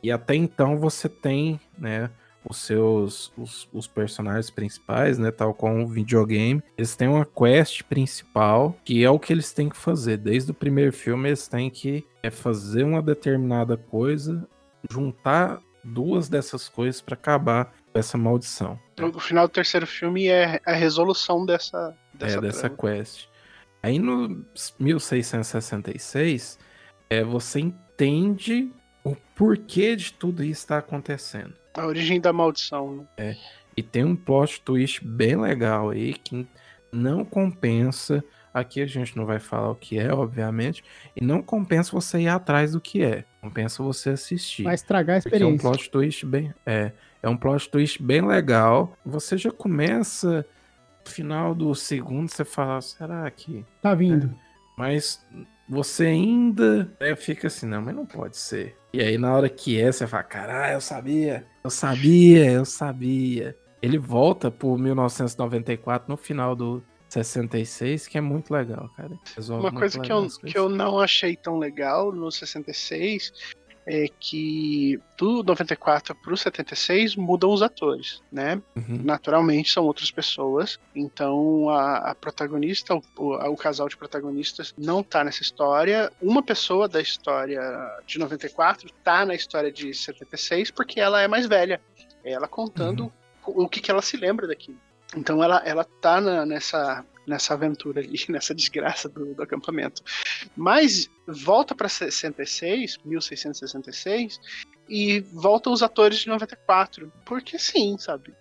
E até então você tem, né, os seus os, os personagens principais, né, tal como o videogame, eles têm uma quest principal que é o que eles têm que fazer. Desde o primeiro filme eles têm que é fazer uma determinada coisa, juntar duas dessas coisas para acabar com essa maldição. O final do terceiro filme é a resolução dessa dessa, é, dessa quest. Aí no 1666, é, você entende o porquê de tudo isso está acontecendo. A origem da maldição. Né? E tem um plot twist bem legal aí que não compensa. Aqui a gente não vai falar o que é, obviamente. E não compensa você ir atrás do que é. Compensa você assistir. Vai estragar a Porque é um experiência. plot twist bem. É, é um plot twist bem legal. Você já começa. No final do segundo, você fala, será que. Tá vindo. Mas você ainda né, fica assim, não, mas não pode ser. E aí na hora que é, você fala, caralho, eu sabia, eu sabia, eu sabia. Ele volta pro 1994 no final do 66, que é muito legal, cara. Resolve Uma coisa que eu, que eu não achei tão legal no 66 é que do 94 pro 76 mudam os atores, né? Uhum. Naturalmente são outras pessoas. Então a, a protagonista, o, o- o casal de protagonistas não tá nessa história. Uma pessoa da história de 94 tá na história de 76 porque ela é mais velha. É ela contando o, o que, que ela se lembra daquilo. Então ela, ela tá na- nessa, nessa aventura ali, nessa desgraça do, do acampamento. Mas volta para 66, 1666, e voltam os atores de 94. Porque sim, sabe?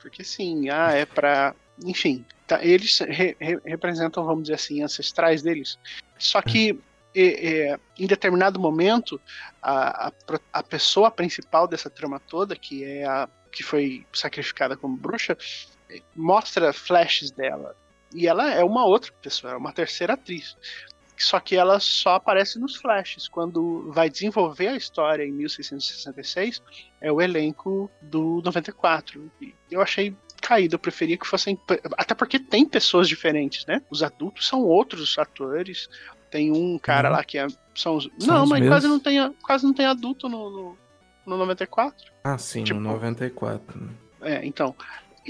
Porque sim, ah, é pra. Enfim, tá, eles re- re- representam, vamos dizer assim, ancestrais deles. Só que é, é, em determinado momento, a, a, a pessoa principal dessa trama toda, que é a que foi sacrificada como bruxa, mostra flashes dela. E ela é uma outra pessoa, é uma terceira atriz. Só que ela só aparece nos flashes. Quando vai desenvolver a história em 1666, é o elenco do 94. E eu achei caído, eu preferia que fossem. Até porque tem pessoas diferentes, né? Os adultos são outros atores. Tem um cara Uhum. lá que é. São os... São não, os mas mesmos. quase não, tem, quase não tem adulto no, no, no 94. Ah, sim, tipo- no 94. né? É, então.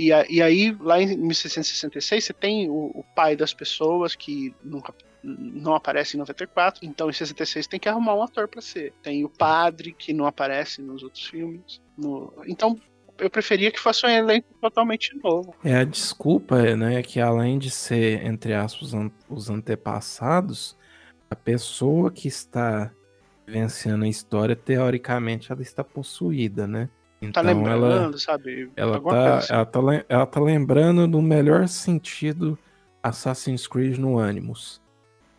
E, a- e aí, lá em 1666, você tem o, o pai das pessoas que nunca não aparece em 94, então em 66 tem que arrumar um ator pra ser. Tem o padre que não aparece nos outros filmes. no- Então, eu preferia que fosse um elenco totalmente novo. É, a desculpa é, né, que além de ser, entre aspas, an- os antepassados, a pessoa que está vivenciando a história, teoricamente, ela está possuída, né? Tá Então lembrando, ela, sabe? ela, tá, assim. ela, tá, ela tá lembrando no melhor sentido Assassin's Creed no Animus.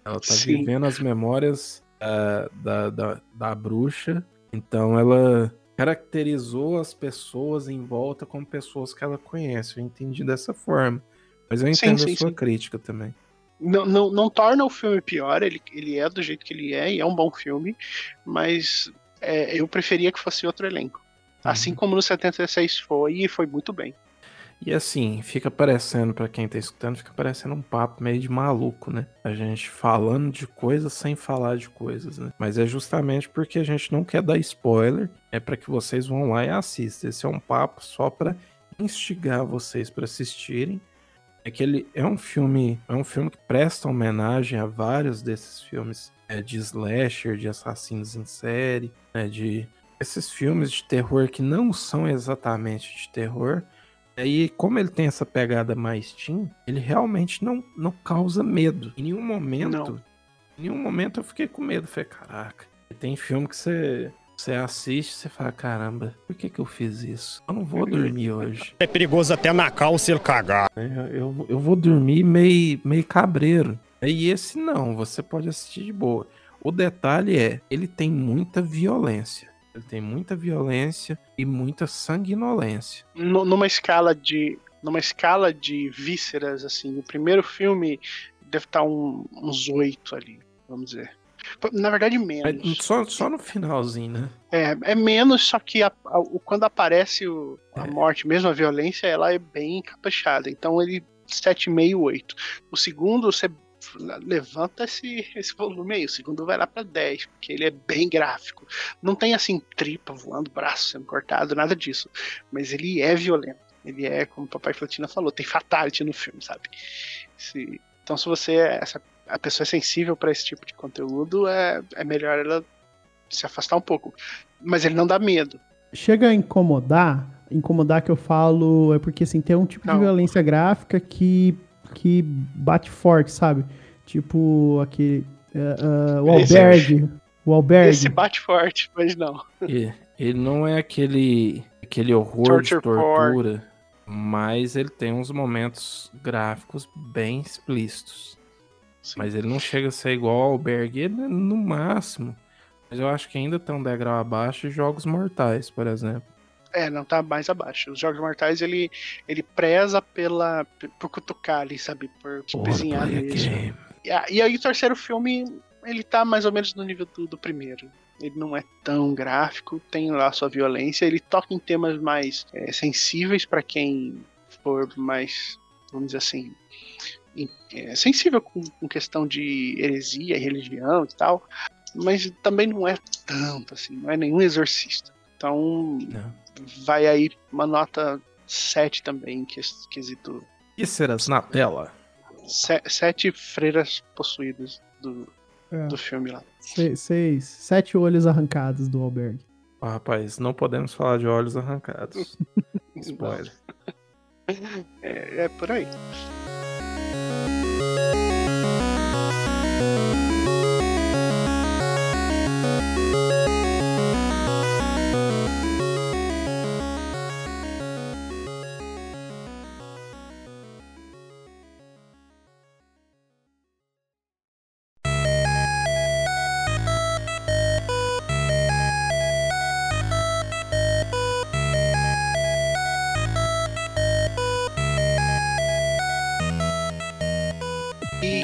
Ela tá Sim. vivendo as memórias ah, da, da, da bruxa, então ela caracterizou as pessoas em volta como pessoas que ela conhece. Eu entendi dessa forma. Mas eu Sim, entendo sim, a sua sim. crítica também. não, não, não torna o filme pior, ele, ele é do jeito que ele é, e é um bom filme, mas é, eu preferia que fosse outro elenco. Uhum. Assim como no 76 foi, e foi muito bem. E assim, fica parecendo, pra quem tá escutando, fica parecendo um papo meio de maluco, né? A gente falando de coisas sem falar de coisas, né? Mas é justamente porque a gente não quer dar spoiler, é pra que vocês vão lá e assistam. Esse é um papo só pra instigar vocês pra assistirem. É que ele é um filme, é um filme que presta homenagem a vários desses filmes é, de slasher, de assassinos em série, né, de esses filmes de terror que não são exatamente de terror, Aí, como ele tem essa pegada mais teen, ele realmente não, não causa medo. Em nenhum momento. Não. Em nenhum momento eu fiquei com medo. Falei, caraca. Tem filme que você, você assiste e você fala, caramba, por que, que eu fiz isso? Eu não vou dormir hoje. É perigoso até na calça ele cagar. Eu, eu, eu vou dormir meio, meio cabreiro. E esse não, você pode assistir de boa. O detalhe é, ele tem muita violência. Ele tem muita violência e muita sanguinolência. Nu- Numa escala de. Numa escala de vísceras, assim, o primeiro filme deve estar um- uns oito ali, vamos dizer. Na verdade, menos. Só, só no finalzinho, né? É, é menos, só que a- a- o- quando aparece o- a morte, mesmo a violência, ela é bem caprichada. Então ele 7,5, 8. O segundo, você levanta esse, esse volume aí. O segundo vai lá pra 10, porque ele é bem gráfico. Não tem assim tripa voando, braço sendo cortado, nada disso. Mas ele é violento. Ele é, como o Papai Flatina falou, tem fatality no filme, sabe? Se- então, se você é essa, a pessoa é sensível pra esse tipo de conteúdo, é, é melhor ela se afastar um pouco. Mas ele não dá medo. Chega a incomodar, incomodar que eu falo é porque assim, tem um tipo de Não. violência gráfica que, que bate forte, sabe? Tipo aquele. eh, ah, o é- albergue. O albergue. Esse bate forte, mas não. E ele não é aquele, aquele horror Torture de tortura, mas ele tem uns momentos gráficos bem explícitos. Sim. Mas ele não chega a ser igual ao Albergue, ele é no máximo. Mas eu acho que ainda tem um degrau abaixo de Jogos Mortais, por exemplo. É, não tá mais abaixo. Os Jogos Mortais, ele, ele preza pela, por cutucar ali, sabe? Por Bora bezinhar play a nisso. game. E, e aí o terceiro filme, ele tá mais ou menos no nível do, do primeiro. Ele não é tão gráfico, tem lá sua violência, ele toca em temas mais é, sensíveis pra quem for mais, vamos dizer assim, em- é, sensível com, com questão de heresia e religião e tal, mas também não é tanto assim, não é nenhum exorcista. Então Não. Vai aí uma nota 7 também, que quesito Vísceras na tela. se- sete freiras possuídas do, É. do filme lá. Se- seis, sete olhos arrancados do albergue. Ah, rapaz, não podemos falar de olhos arrancados. Spoiler. É, é por aí.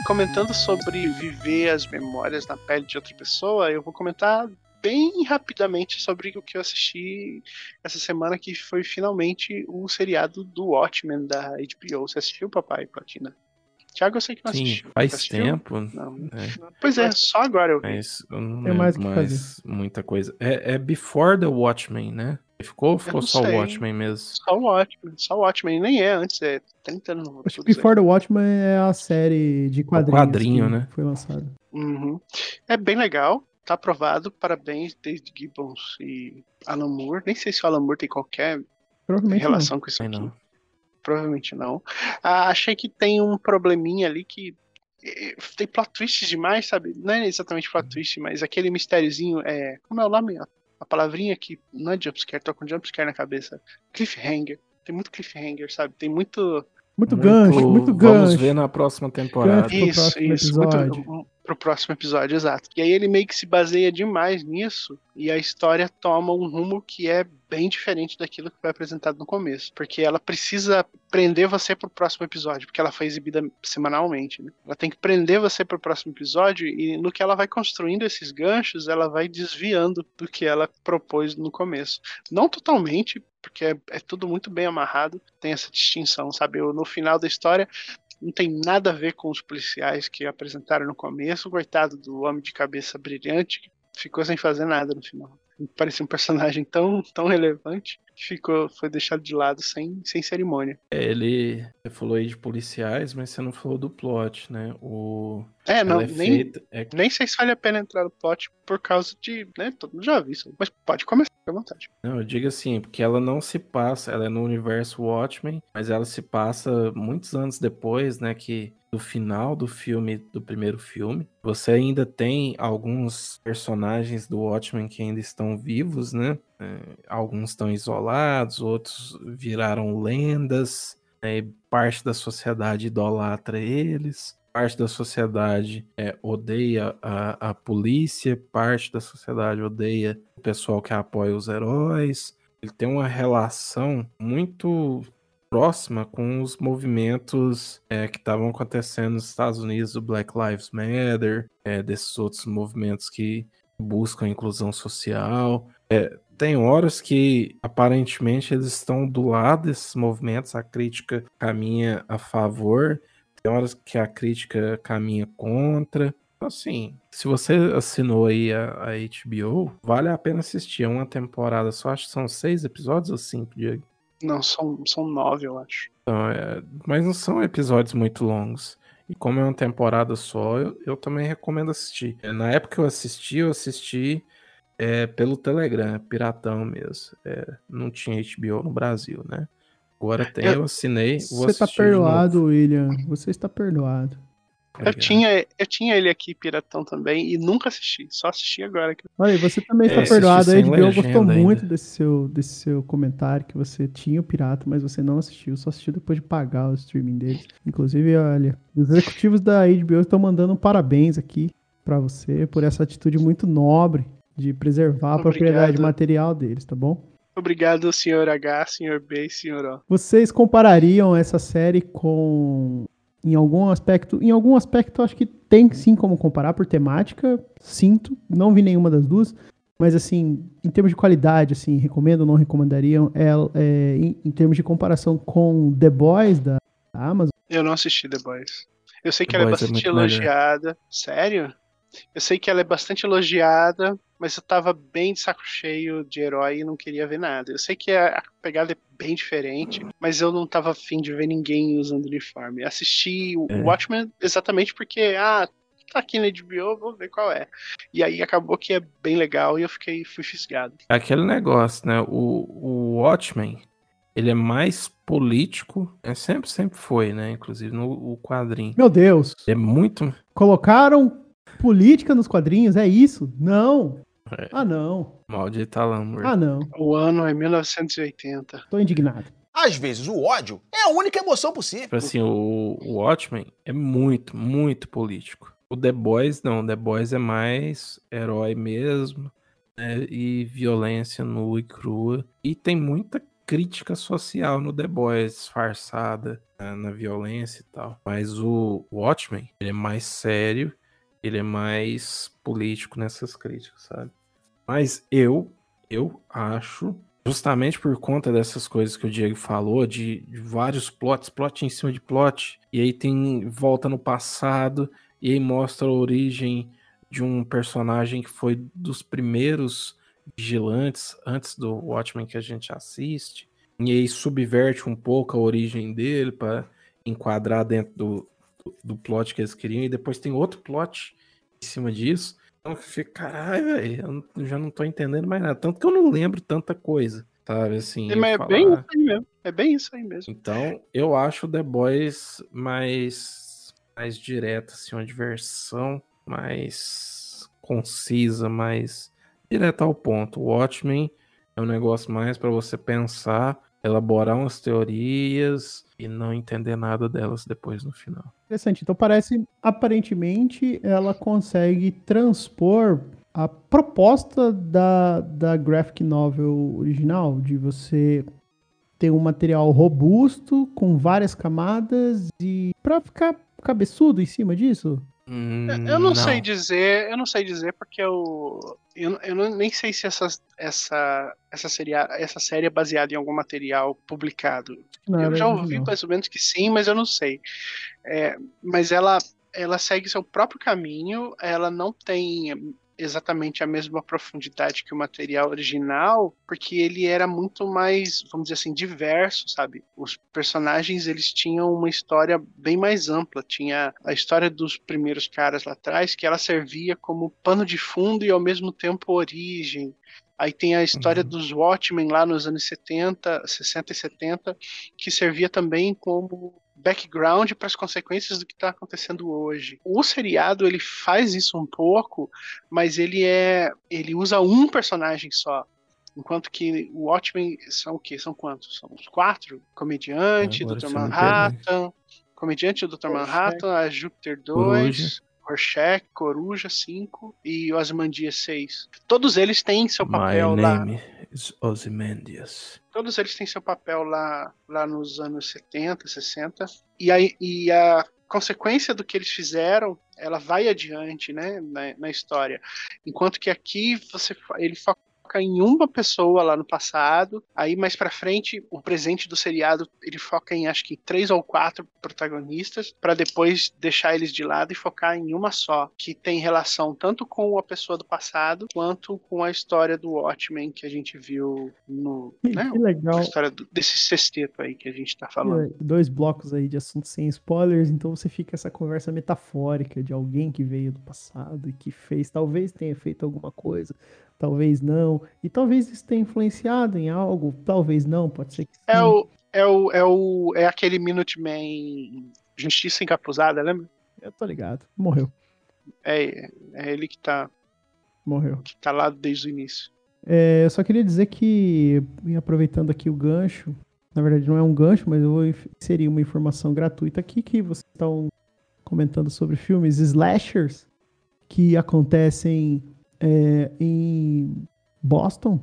Comentando sobre viver as memórias na pele de outra pessoa, eu vou comentar bem rapidamente sobre o que eu assisti essa semana, que foi finalmente o seriado do Watchmen da HBO. Você assistiu, papai, Platina? Tiago, eu sei que não Sim, assistiu. faz Você assistiu? tempo. Não. É, Pois é, só agora eu vi. mas eu não Tem lembro mais muita coisa. É, é Before the Watchmen, né? Ficou ou ficou só o. Watchmen mesmo? Só o Watchmen, só o Watchmen, nem é antes, é 30 anos no Acho que Before the Watchmen é a série de quadrinhos. quadrinho, que né? Foi lançada. Uhum. É bem legal, tá aprovado, parabéns, David Gibbons e Alan Moore. Nem sei se o Alan Moore tem qualquer Provavelmente não. relação com isso aqui. não. Provavelmente não. Ah, achei que tem um probleminha ali que. eh, Tem plot twists demais, sabe? Não é exatamente plot twist, mas aquele mistériozinho é. Como é o nome? A- palavrinha que não é jumpscare, tô com jumpscare na cabeça. Cliffhanger. Tem muito cliffhanger, sabe? Tem muito. Muito, gancho, muito Vamos gancho. ver na próxima temporada. Gancho. pro Isso, próximo isso. episódio. Muito, um- pro próximo episódio, exato. E aí ele meio que se baseia demais nisso e a história toma um rumo que é bem diferente daquilo que foi apresentado no começo. Porque ela precisa prender você pro próximo episódio, porque ela foi exibida semanalmente. Né? Ela tem que prender você pro próximo episódio e no que ela vai construindo esses ganchos, ela vai desviando do que ela propôs no começo. Não totalmente, porque é, é tudo muito bem amarrado, tem essa distinção, sabe? Eu, no final da história, não tem nada a ver com os policiais que apresentaram no começo. O coitado do homem de cabeça brilhante que ficou sem fazer nada no final. Parecia um personagem tão, tão relevante ficou, foi deixado de lado sem, sem cerimônia. É, Ele. Você falou aí de policiais, mas você não falou do plot, né? O. É, não, é nem, feita. É, nem sei se vale a pena entrar no plot por causa de. Né, todo mundo já viu isso. Mas pode começar, à vontade. Não, eu digo assim, porque ela não se passa, ela é no universo Watchmen, mas ela se passa muitos anos depois, né, que do final do filme, do primeiro filme. Você ainda tem alguns personagens do Watchmen que ainda estão vivos, né? É, alguns estão isolados, outros viraram lendas, né, parte da sociedade idolatra eles. parte da sociedade é, odeia a, a polícia, parte da sociedade odeia o pessoal que apoia os heróis. Ele tem uma relação muito próxima com os movimentos é, que estavam acontecendo nos Estados Unidos, o Black Lives Matter, é, desses outros movimentos que buscam inclusão social. É, tem horas que aparentemente eles estão do lado desses movimentos, a crítica caminha a favor, tem horas que a crítica caminha contra. Assim, se você assinou aí a, a HBO, vale a pena assistir. É uma temporada só, acho que são seis episódios ou cinco, Diego? Não, são, são nove, eu acho. Então, é, mas não são episódios muito longos. E como é uma temporada só, eu, eu também recomendo assistir. Na época que eu assisti, eu assisti é, pelo Telegram, piratão mesmo. É, não tinha HBO no Brasil, né? Agora tem, eu, eu assinei. Você está perdoado, William. Você está perdoado. Eu tinha, eu tinha ele aqui, Piratão, também, e nunca assisti. Só assisti agora. Olha, você também está é, perdoado. A HBO gostou ainda. muito desse seu, desse seu comentário, que você tinha o Pirata, mas você não assistiu. Só assistiu depois de pagar o streaming deles. Inclusive, olha, os executivos da HBO estão mandando um parabéns aqui para você por essa atitude muito nobre de preservar a propriedade material deles, tá bom? Obrigado, senhor H, senhor B e senhor O. Vocês comparariam essa série com em algum aspecto, em algum aspecto acho que tem sim como comparar por temática, sinto, não vi nenhuma das duas, mas assim, em termos de qualidade, assim, recomendo ou não recomendariam, é, é em, em, termos de comparação com The Boys da Amazon? Eu não assisti The Boys. Eu sei que The ela é Boys é bastante é elogiada. Melhor. Sério? Eu sei que ela é bastante elogiada, mas eu tava bem de saco cheio de herói e não queria ver nada. Eu sei que a pegada é bem diferente, mas eu não tava afim de ver ninguém usando uniforme. Assisti o é. Watchmen exatamente porque, ah, tá aqui na HBO, vou ver qual é. E aí acabou que é bem legal e eu fiquei, fui fisgado. Aquele negócio, né? O, o Watchmen, ele é mais político, é sempre, sempre foi, né? Inclusive no quadrinho. Meu Deus! É muito. Colocaram política nos quadrinhos, é isso? Não. É. Ah, não. Maldita Lamor. Ah, não. O ano é 1980. Tô indignado. Às vezes o ódio é a única emoção possível. Tipo assim, o, o Watchmen é muito, muito político. O The Boys não, o The Boys é mais herói mesmo, né? E violência nua e crua. E tem muita crítica social no The Boys, disfarçada né? na violência e tal. Mas o Watchmen, ele é mais sério ele é mais político nessas críticas, sabe? Mas eu, eu acho, justamente por conta dessas coisas que o Diego falou, de, de vários plots, plot em cima de plot, e aí tem volta no passado, e aí mostra a origem de um personagem que foi dos primeiros vigilantes antes do Watchmen que a gente assiste, e aí subverte um pouco a origem dele para enquadrar dentro do, do plot que eles queriam, e depois tem outro plot em cima disso. Então eu fico, caralho, velho, eu já não tô entendendo mais nada. Tanto que eu não lembro tanta coisa, sabe? Assim, é, mas é falar... bem isso aí mesmo. É bem isso aí mesmo. Então, eu acho The Boys mais, mais direto, assim, uma diversão mais concisa, mais direto ao ponto. O Watchmen é um negócio mais para você pensar, elaborar umas teorias, e não entender nada delas depois no final. Interessante. Então parece, aparentemente, ela consegue transpor a proposta da, da graphic novel original, de você ter um material robusto, com várias camadas, e para ficar cabeçudo em cima disso? Hum, eu não, não, sei dizer, eu não sei dizer porque eu, eu, eu não, nem sei se essa, essa, essa, série, essa série é baseada em algum material publicado. Não, eu já ouvi mais ou menos que sim, mas eu não sei. É, mas ela, ela segue seu próprio caminho, ela não tem exatamente a mesma profundidade que o material original, porque ele era muito mais, vamos dizer assim, diverso, sabe? Os personagens eles tinham uma história bem mais ampla. Tinha a história dos primeiros caras lá atrás, que ela servia como pano de fundo e ao mesmo tempo origem. Aí tem a história uhum. dos Watchmen lá nos anos 70, 60 e 70, que servia também como background para as consequências do que está acontecendo hoje. O seriado ele faz isso um pouco, mas ele é ele usa um personagem só. Enquanto que o Watchmen são o quê? São quantos? São os quatro? Comediante, Dr. Manhattan. Comediante, o Dr. Manhattan, a Júpiter 2, Coruja. Rorschach, Coruja 5 e Ozymandias 6. Todos eles têm seu My papel lá. name is Ozymandias. Todos eles têm seu papel lá, lá nos anos 70, 60. E, aí, e a consequência do que eles fizeram, ela vai adiante, né, na, na história. Enquanto que aqui você, ele foca em uma pessoa lá no passado, aí mais pra frente, o presente do seriado, ele foca em acho que três ou quatro protagonistas, pra depois deixar eles de lado e focar em uma só, que tem relação tanto com a pessoa do passado, quanto com a história do Watchmen que a gente viu no, Que, né, que legal. a história do- desse sexteto aí que a gente tá falando. Dois blocos aí de assuntos sem spoilers, então você fica essa conversa metafórica de alguém que veio do passado e que fez, talvez tenha feito alguma coisa, talvez não, e talvez isso tenha influenciado em algo, talvez não, pode ser que sim. É o, é o, é o, é aquele Minuteman Justiça Encapuzada, lembra? Eu tô ligado. Morreu. É, é ele que tá, Morreu. que tá lá desde o início. É, eu só queria dizer que, aproveitando aqui o gancho, na verdade não é um gancho, mas eu vou inserir uma informação gratuita aqui que vocês estão comentando sobre filmes slashers que acontecem é, em Boston,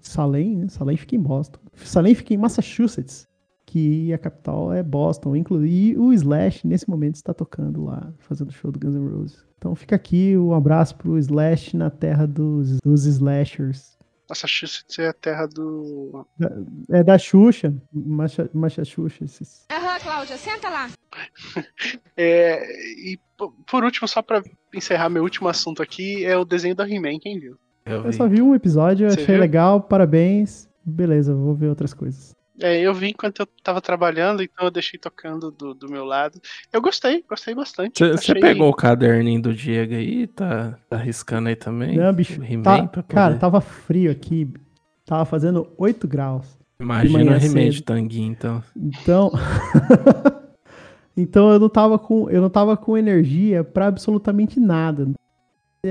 Salem, né? Salem fica em Boston. Salem fica em Massachusetts, que a capital é Boston. Inclu- E o Slash, nesse momento, está tocando lá, fazendo show do Guns N' Roses. Então fica aqui um abraço pro Slash na terra dos, dos slashers. Massachusetts é a terra do. É da Xuxa, Macha- Massachusetts. Aham, Cláudia, senta lá. É, e po- por último, só pra encerrar meu último assunto aqui, é o desenho da He-Man, quem viu? Eu Eu vi. só vi um episódio, Você achei viu? legal, parabéns. Beleza, vou ver outras coisas. É, eu vi enquanto eu tava trabalhando, então eu deixei tocando do, do meu lado. Eu gostei, gostei bastante. Você Achei- pegou o caderninho do Diego aí? Tá, tá riscando aí também? Não, bicho, tá- poder- cara, tava frio aqui, tava fazendo 8 graus. Imagina o He-Man cedo. de tanguinho, então. Então, então eu não tava com eu não tava com energia pra absolutamente nada.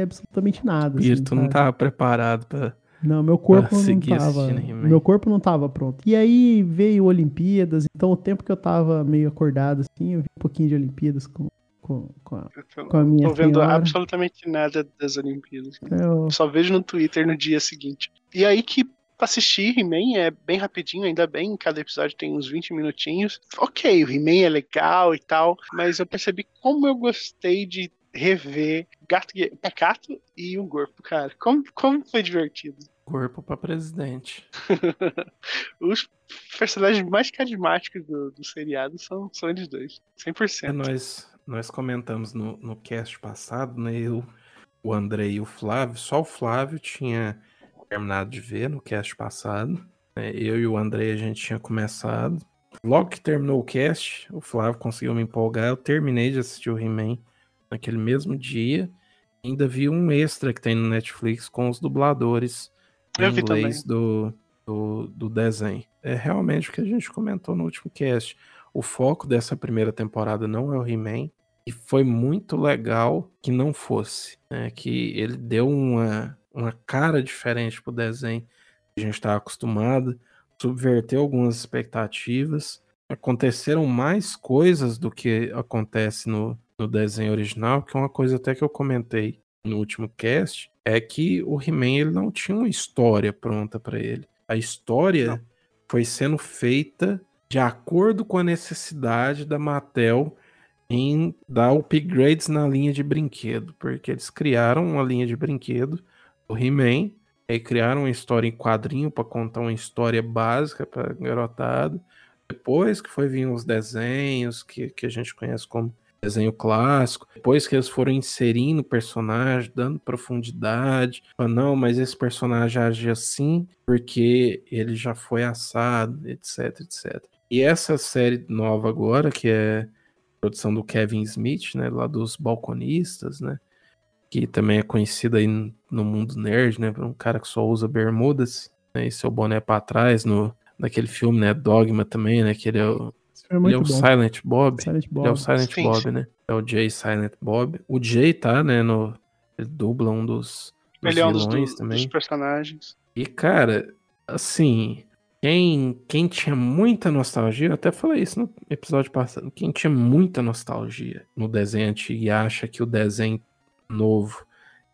Absolutamente nada. Assim, espírito não tava preparado pra. Não, meu corpo pra não tava. Meu corpo não tava pronto. E aí veio Olimpíadas, então o tempo que eu tava meio acordado assim, eu vi um pouquinho de Olimpíadas com, com, com, a, Eu tô, com a minha tô vendo senhora. absolutamente nada das Olimpíadas. Eu- Só vejo no Twitter no dia seguinte. E aí que pra assistir He-Man é bem rapidinho, ainda bem, cada episódio tem uns 20 minutinhos. Ok, o He-Man é legal e tal, mas eu percebi como eu gostei de rever Gato Pacato e o Corpo, cara. Como, como foi divertido. Corpo pra presidente. Os personagens mais carismáticos do, do seriado são, são eles dois. 100%. É, nós, nós comentamos no, no cast passado, né? Eu, o André e o Flávio. Só o Flávio tinha terminado de ver no cast passado. né, Eu e o André a gente tinha começado. Logo que terminou o cast, o Flávio conseguiu me empolgar. Eu terminei de assistir o He-Man naquele mesmo dia. Ainda vi um extra que tem no Netflix com os dubladores em Eu vi inglês do, do, do desenho. É realmente o que a gente comentou no último cast. O foco dessa primeira temporada não é o He-Man. E foi muito legal que não fosse. né? Que ele deu uma, uma cara diferente pro desenho que a gente estava acostumado. Subverteu algumas expectativas. Aconteceram mais coisas do que acontece no, no desenho original, que é uma coisa até que eu comentei no último cast, é que o He-Man ele não tinha uma história pronta para ele. A história foi sendo feita de acordo com a necessidade da Mattel em dar upgrades na linha de brinquedo, porque eles criaram uma linha de brinquedo do He-Man, aí criaram uma história em quadrinho para contar uma história básica para garotada. Depois que foi vir os desenhos que, que a gente conhece como desenho clássico, depois que eles foram inserindo o personagem, dando profundidade, falando, não, mas esse personagem age assim porque ele já foi assado, etc, etc. E essa série nova agora, que é produção do Kevin Smith, né, lá dos Balconistas, né, que também é conhecido aí no mundo nerd, né, por um cara que só usa bermudas, né, e seu boné pra trás, no, naquele filme, né, Dogma também, né, que ele é o, Foi ele é o bom. Silent Bob. Silent Ele é o Bob. Silent Sim, Bob, sim. né? É o Jay Silent Bob. O Jay tá, né, no... Ele dubla um dos, dos Ele é um dos, vilões dos- também. dos personagens. E, cara, assim, Quem, quem tinha muita nostalgia, eu até falei isso no episódio passado, quem tinha muita nostalgia no desenho antigo e acha que o desenho novo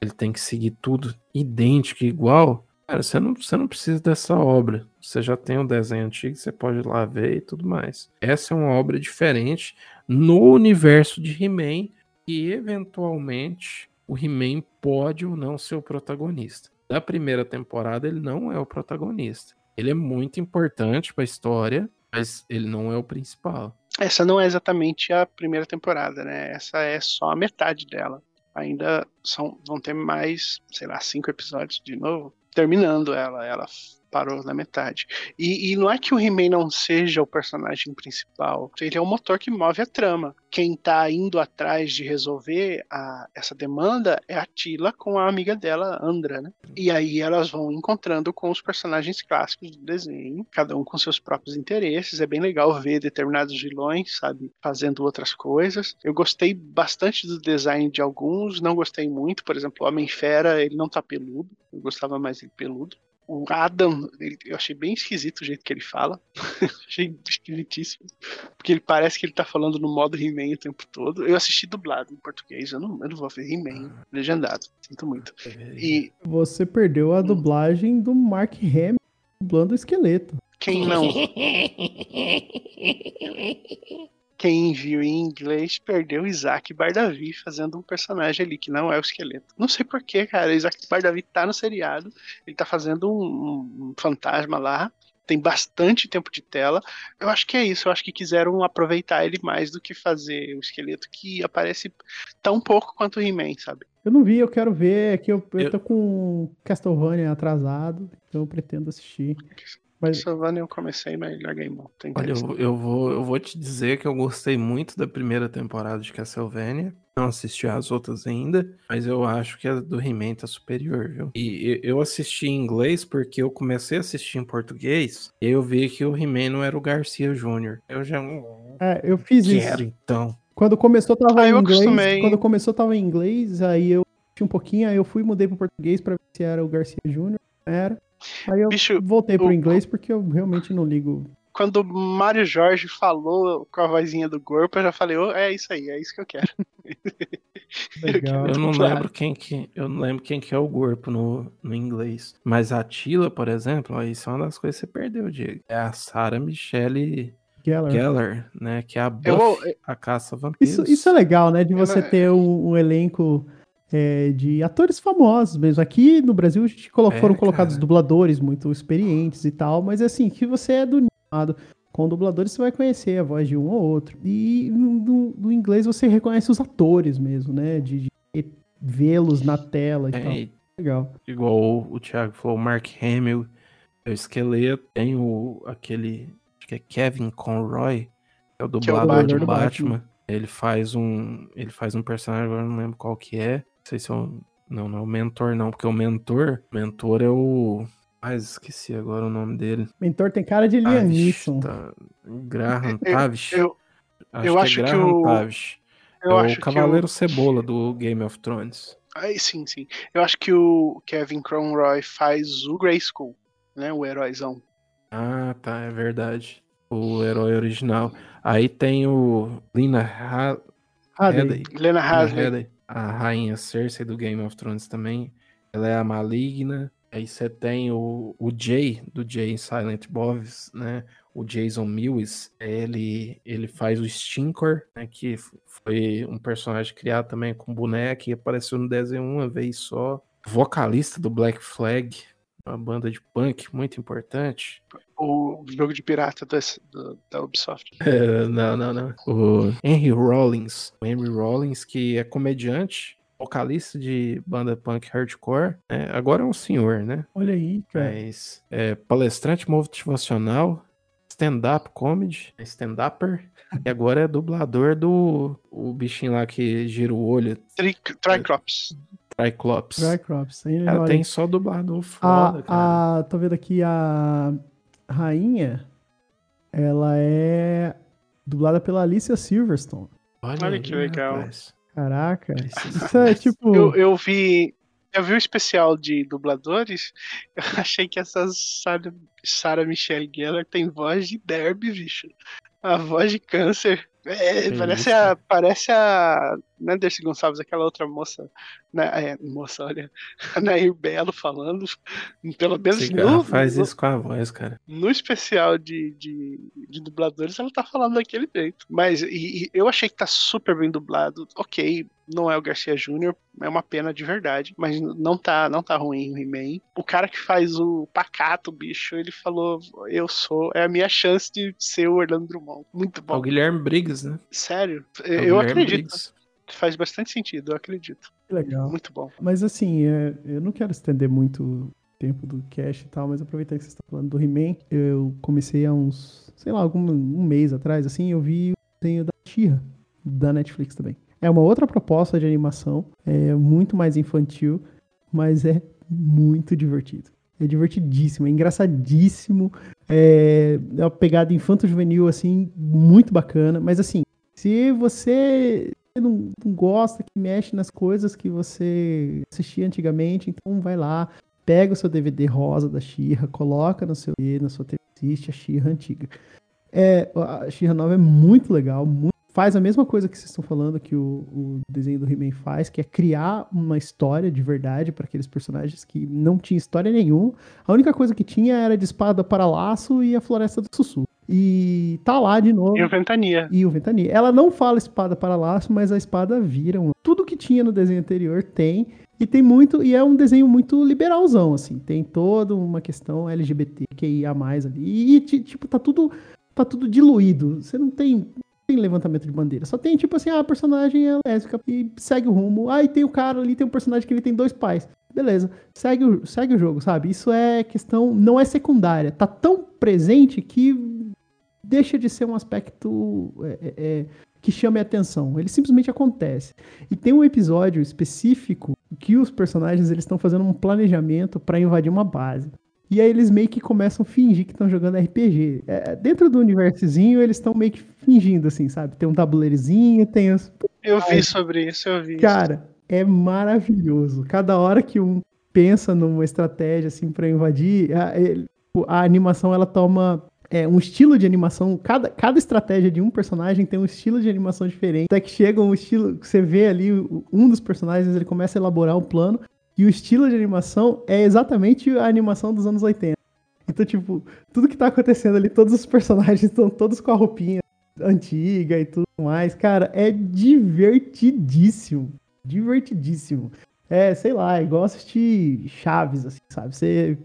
ele tem que seguir tudo idêntico, igual, cara, você não, você não precisa dessa obra. Você já tem o desenho antigo, você pode ir lá ver e tudo mais. Essa é uma obra diferente no universo de He-Man e eventualmente o He-Man pode ou não ser o protagonista. Da primeira temporada ele não é o protagonista. Ele é muito importante para a história, mas ele não é o principal. Essa não é exatamente a primeira temporada, né? Essa é só a metade dela. Ainda são, vão ter mais, sei lá, cinco episódios de novo, terminando ela. Ela parou na metade. E, e não é que o He-Man não seja o personagem principal, ele é o motor que move a trama. Quem tá indo atrás de resolver a, essa demanda é a Tila com a amiga dela, Andra, né? E aí elas vão encontrando com os personagens clássicos do desenho, cada um com seus próprios interesses. É bem legal ver determinados vilões, sabe, fazendo outras coisas. Eu gostei bastante do design de alguns, não gostei muito. Por exemplo, o Homem-Fera, ele não tá peludo. Eu gostava mais dele peludo o Adam, ele, eu achei bem esquisito o jeito que ele fala. achei esquisitíssimo. Porque ele parece que ele tá falando no modo He-Man o tempo todo. Eu assisti dublado em português, eu não, eu não vou ver He-Man legendado. Sinto muito. E. Você perdeu a dublagem do Mark Hamill dublando o esqueleto. Quem não? quem viu em inglês perdeu Isaac Bardavi fazendo um personagem ali que não é o esqueleto. Não sei porquê, cara. Isaac Bardavi tá no seriado, ele tá fazendo um, um fantasma lá, tem bastante tempo de tela. Eu acho que é isso, eu acho que quiseram aproveitar ele mais do que fazer o esqueleto que aparece tão pouco quanto o He-Man, sabe? Eu não vi, eu quero ver, é que eu, eu, eu tô com Castlevania atrasado, então eu pretendo assistir. Mas... Castlevania eu comecei, mas larguei mão. Olha, eu, eu, vou, eu vou te dizer que eu gostei muito da primeira temporada de Castlevania. Não assisti as outras ainda, mas eu acho que a do He-Man tá superior, viu? E eu assisti em inglês porque eu comecei a assistir em português e eu vi que o He-Man não era o Garcia Jr. Eu já. É, eu fiz Quero, isso. então. Quando começou, tava ah, em inglês. Acostumei. Quando começou, tava em inglês, aí eu um pouquinho, aí eu fui mudei pro português pra ver se era o Garcia Jr. Era. Aí eu Bicho, voltei pro o... inglês porque eu realmente não ligo. Quando o Mário Jorge falou com a vozinha do corpo, eu já falei, oh, é isso aí, é isso que eu quero. Legal. eu não lembro quem que eu não lembro quem que é o corpo no, no inglês. Mas a Tila, por exemplo, ó, isso é uma das coisas que você perdeu, Diego. É a Sarah Michelle Geller. Geller, né? Que é a Buffy, vou... a caça vampiros. Isso, isso é legal, né? De você ter um, um elenco é, de atores famosos mesmo. Aqui no Brasil colo é, foram colocados cara. dubladores muito experientes e tal, mas assim, que você é do lado com dubladores você vai conhecer a voz de um ou outro. E no, no inglês você reconhece os atores mesmo, né? De, de vê-los na tela e é, tal. Legal. Igual o, Thiago falou, o Mark Hamill, é o esqueleto, tem o aquele, acho que é Kevin Conroy, é o dublador é o do Batman. Batman. Ele faz um, ele faz um personagem, agora não lembro qual que é, sei se é o. Não, não é o mentor, não, porque o mentor. Mentor é o. Ah, esqueci agora o nome dele. Mentor tem cara de Liam Neeson. Tá. Graham Tavish. Eu, eu, acho, eu que acho é Graham que o. Tavish. Eu é o Cavaleiro o... Cebola do Game of Thrones. Ai, sim, sim. Eu acho que o Kevin Conroy faz o Grayskull, né? O heróizão. Ah, tá, é verdade. O herói original. Aí tem o Lina ha Hadley. Lena Hadley a rainha Cersei do Game of Thrones também. Ela é a maligna. Aí você tem o, o Jay, do Jay Silent Boys, né? O Jason Mills, ele, ele faz o Stinkor, né? Que foi um personagem criado também com boneca e apareceu no desenho uma vez só. Vocalista do Black Flag, uma banda de punk muito importante. O jogo de pirata do, do, da Ubisoft. É, não, não, não. O Henry Rollins. O Henry Rollins, que é comediante, vocalista de banda punk hardcore. Né? Agora é um senhor, né? Olha aí, cara. Mas é palestrante motivacional, stand-up comedy, stand-upper. e agora é dublador do o bichinho lá que gira o olho. Tri Triclops. Triclops. Triclops. Ela tem só dublador foda, a, cara. A, tô vendo aqui a rainha, ela é dublada pela Alicia Silverstone. Olha, Olha que legal. Rapaz. Caraca. Isso é tipo. Eu, eu vi. Eu vi o especial de dubladores, eu achei que essa Sarah, Sarah Michelle Gellar tem voz de derby, bicho. A voz de câncer. É, parece a. Parece a. Dercy Gonçalves, aquela outra moça. Né, é, moça, olha. Nair Belo falando. Pelo menos Cigarra no, faz no, isso com a voz, cara. no especial de, de, de dubladores, ela tá falando daquele jeito. Mas e, e eu achei que tá super bem dublado. Ok, não é o Garcia Júnior, é uma pena de verdade, mas não tá, não tá ruim o He-Man. O cara que faz o pacato, bicho, ele falou: Eu sou, é a minha chance de ser o Orlando Drummond. Muito É o bom. Guilherme Briggs, né? Sério, É eu Guilherme acredito. Briggs. Faz bastante sentido, eu acredito. Legal. Muito bom. Mas assim, é, eu não quero estender muito o tempo do cast e tal, mas aproveitando que vocês estão falando do He-Man, eu comecei há uns, sei lá, algum um mês atrás, assim, eu vi o desenho da She-Ra, da Netflix também. É uma outra proposta de animação, é muito mais infantil, mas é muito divertido. É divertidíssimo, é engraçadíssimo, é é uma pegada infanto-juvenil, assim, muito bacana, mas assim, se você não, não gosta, que mexe nas coisas que você assistia antigamente, então vai lá, pega o seu DVD rosa da Xirra, coloca no seu na sua TV, assiste a Xirra antiga. É, a Xirra nova é muito legal, muito- faz a mesma coisa que vocês estão falando que o, o desenho do He-Man faz, que é criar uma história de verdade para aqueles personagens que não tinha história nenhuma. A única coisa que tinha era de espada para laço e a floresta do sussurro. E tá lá de novo. E o Ventania. E o Ventania. Ela não fala espada para laço, mas a espada vira. um- Tudo que tinha no desenho anterior tem. E tem muito. E é um desenho muito liberalzão, assim. Tem toda uma questão LGBT, QIA ali. E, ti- tipo, tá tudo. Tá tudo diluído. Você não tem. Tem levantamento de bandeira. Só tem, tipo assim, ah, a personagem é lésbica e segue o rumo. Ah, e tem o cara ali, tem um personagem que ele tem dois pais. Beleza, segue o, segue o jogo, sabe? Isso é questão, não é secundária. Tá tão presente que deixa de ser um aspecto é, é, é, que chame a atenção. Ele simplesmente acontece. E tem um episódio específico que os personagens eles estão fazendo um planejamento para invadir uma base. E aí eles meio que começam a fingir que estão jogando RPG. É, dentro do universozinho, eles estão meio que fingindo, assim, sabe? Tem um tabuleirozinho, tem os. Eu vi sobre isso, eu vi. Cara, é maravilhoso. Cada hora que um pensa numa estratégia, assim, pra invadir, a, a animação, ela toma é, um estilo de animação. Cada, cada estratégia de um personagem tem um estilo de animação diferente. Até que chega um estilo. Você vê ali um dos personagens, ele começa a elaborar um plano. E o estilo de animação é exatamente a animação dos anos 80. Então, tipo, tudo que tá acontecendo ali, todos os personagens estão todos com a roupinha antiga e tudo mais. Cara, é divertidíssimo. Divertidíssimo. É, sei lá, é igual assistir Chaves, assim, sabe? Você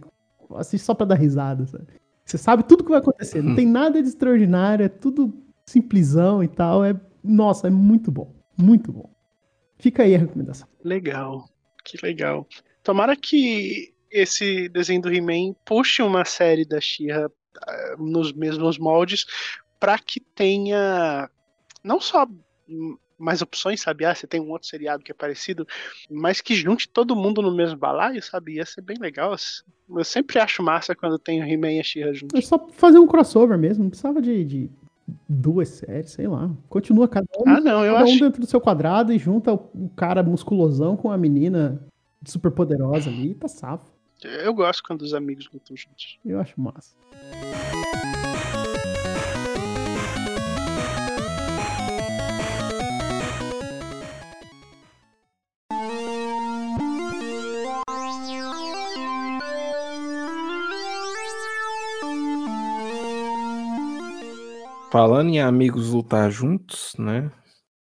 assiste só pra dar risada, sabe? Você sabe tudo que vai acontecer. Não tem nada de extraordinário, é tudo simplesão e tal. É, nossa, é muito bom. Muito bom. Fica aí a recomendação. Legal, que legal. Tomara que esse desenho do He-Man puxe uma série da She-Ra ah, nos mesmos moldes para que tenha não só mais opções, sabe? Ah, você tem um outro seriado que é parecido, mas que junte todo mundo no mesmo balaio, sabe? Ia ser bem legal. Eu sempre acho massa quando tem o He-Man e a She-Ra juntos. É só fazer um crossover mesmo. Não precisava de, de duas séries, sei lá. Continua cada um, Ah, não, eu cada um acho. dentro do seu quadrado e junta o, o cara musculosão com a menina super poderosa ali e tá safo. Eu gosto quando os amigos lutam juntos. Eu acho massa. Falando em amigos lutar juntos, né?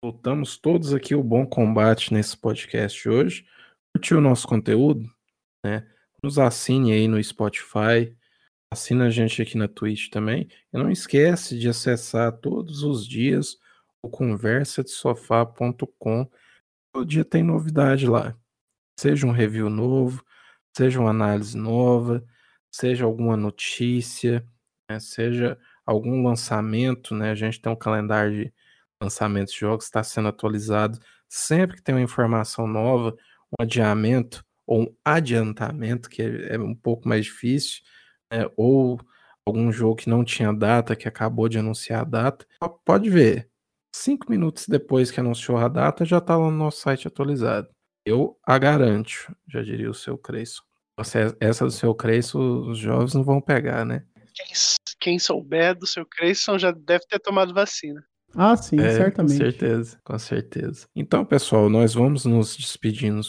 Lutamos todos aqui o bom combate nesse podcast hoje. Curtiu o nosso conteúdo? Né? Nos assine aí no Spotify. Assina a gente aqui na Twitch também. E não esquece de acessar todos os dias o conversadesofá.com. Todo dia tem novidade lá. Seja um review novo, seja uma análise nova, seja alguma notícia, né? seja algum lançamento, né? A gente tem um calendário de lançamentos de jogos, está sendo atualizado. Sempre que tem uma informação nova, um adiamento ou um adiantamento, que é, é um pouco mais difícil, né? ou algum jogo que não tinha data, que acabou de anunciar a data, pode ver. Cinco minutos depois que anunciou a data, já está lá no nosso site atualizado. Eu a garanto, já diria o seu Creyson. Essa do seu Creyson, os jovens não vão pegar, né? Quem, souber do seu Creyson já deve ter tomado vacina. Ah, sim, É, certamente. Com certeza, com certeza. Então, pessoal, nós vamos nos despedindo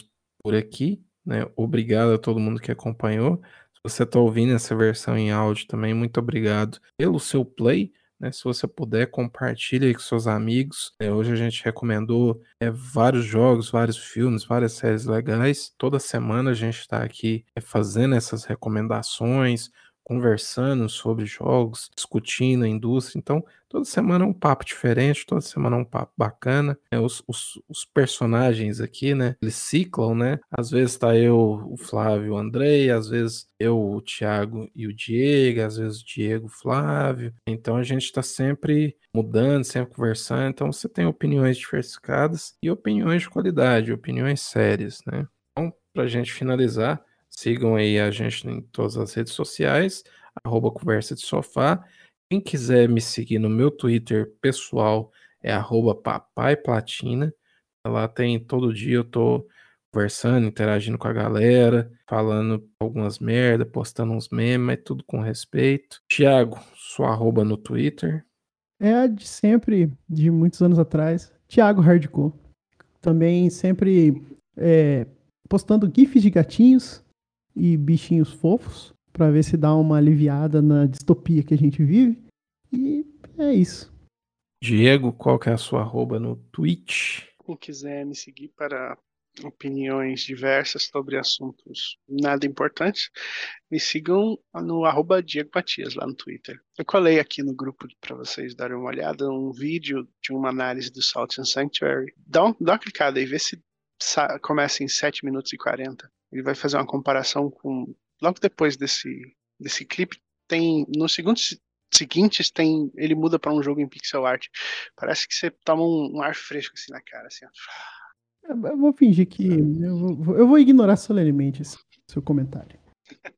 por aqui, né? Obrigado a todo mundo que acompanhou. Se você está ouvindo essa versão em áudio também, muito obrigado pelo seu play. Né? Se você puder, compartilhe aí com seus amigos. É, hoje a gente recomendou é, vários jogos, vários filmes, várias séries legais. Toda semana a gente está aqui é, fazendo essas recomendações, conversando sobre jogos, discutindo a indústria. Então, toda semana é um papo diferente, toda semana é um papo bacana. É, os, os, os personagens aqui, né? Eles ciclam, né? Às vezes tá eu, o Flávio, o Andrei, às vezes eu, o Thiago e o Diego, às vezes o Diego, o Flávio. Então a gente tá sempre mudando, sempre conversando. Então você tem opiniões diversificadas e opiniões de qualidade, opiniões sérias, né? Então, pra gente finalizar, Sigam aí a gente em todas as redes sociais, arroba Conversa de Sofá. Quem quiser me seguir no meu Twitter pessoal é arroba Papai Platina. Lá tem todo dia eu tô conversando, interagindo com a galera, falando algumas merda, postando uns memes, mas tudo com respeito. Tiago, sua arroba no Twitter. É a de sempre, de muitos anos atrás. Thiago Hardcore. Também sempre é, postando gifs de gatinhos e bichinhos fofos para ver se dá uma aliviada na distopia que a gente vive. E é isso. Diego, qual que é a sua arroba no Twitch? Quem quiser me seguir para opiniões diversas sobre assuntos nada importantes, me sigam no arroba Diego Matias lá no Twitter. Eu colei aqui no grupo para vocês darem uma olhada um vídeo de uma análise do Salt and Sanctuary. Dá, um, dá uma clicada aí, vê se começa em 7 minutos e 40 ele vai fazer uma comparação com logo depois desse desse clipe tem nos segundos seguintes tem ele muda para um jogo em pixel art. Parece que você toma um, um ar fresco assim na cara assim ó. eu vou fingir que eu vou, eu vou ignorar solenemente esse seu comentário.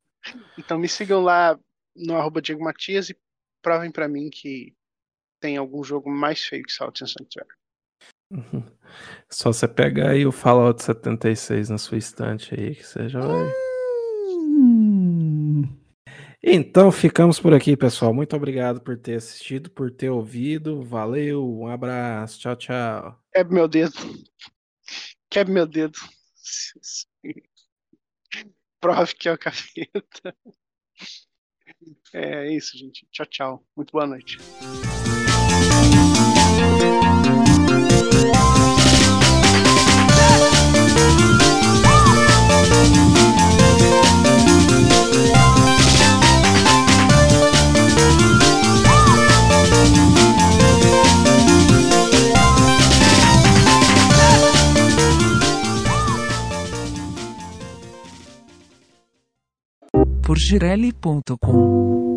Então me sigam lá no arroba Diego Matias e provem para mim que tem algum jogo mais feio que Salt and Sanctuary Uhum. Só você pegar aí o Fallout 76 na sua estante aí, que você já vai. Hum. Então ficamos por aqui, pessoal. Muito obrigado por ter assistido, por ter ouvido. Valeu, um abraço, tchau, tchau. Quebre meu dedo. Quebre meu dedo. Prove que é o capeta. É isso, gente. Tchau, tchau. Muito boa noite. Por girelli.com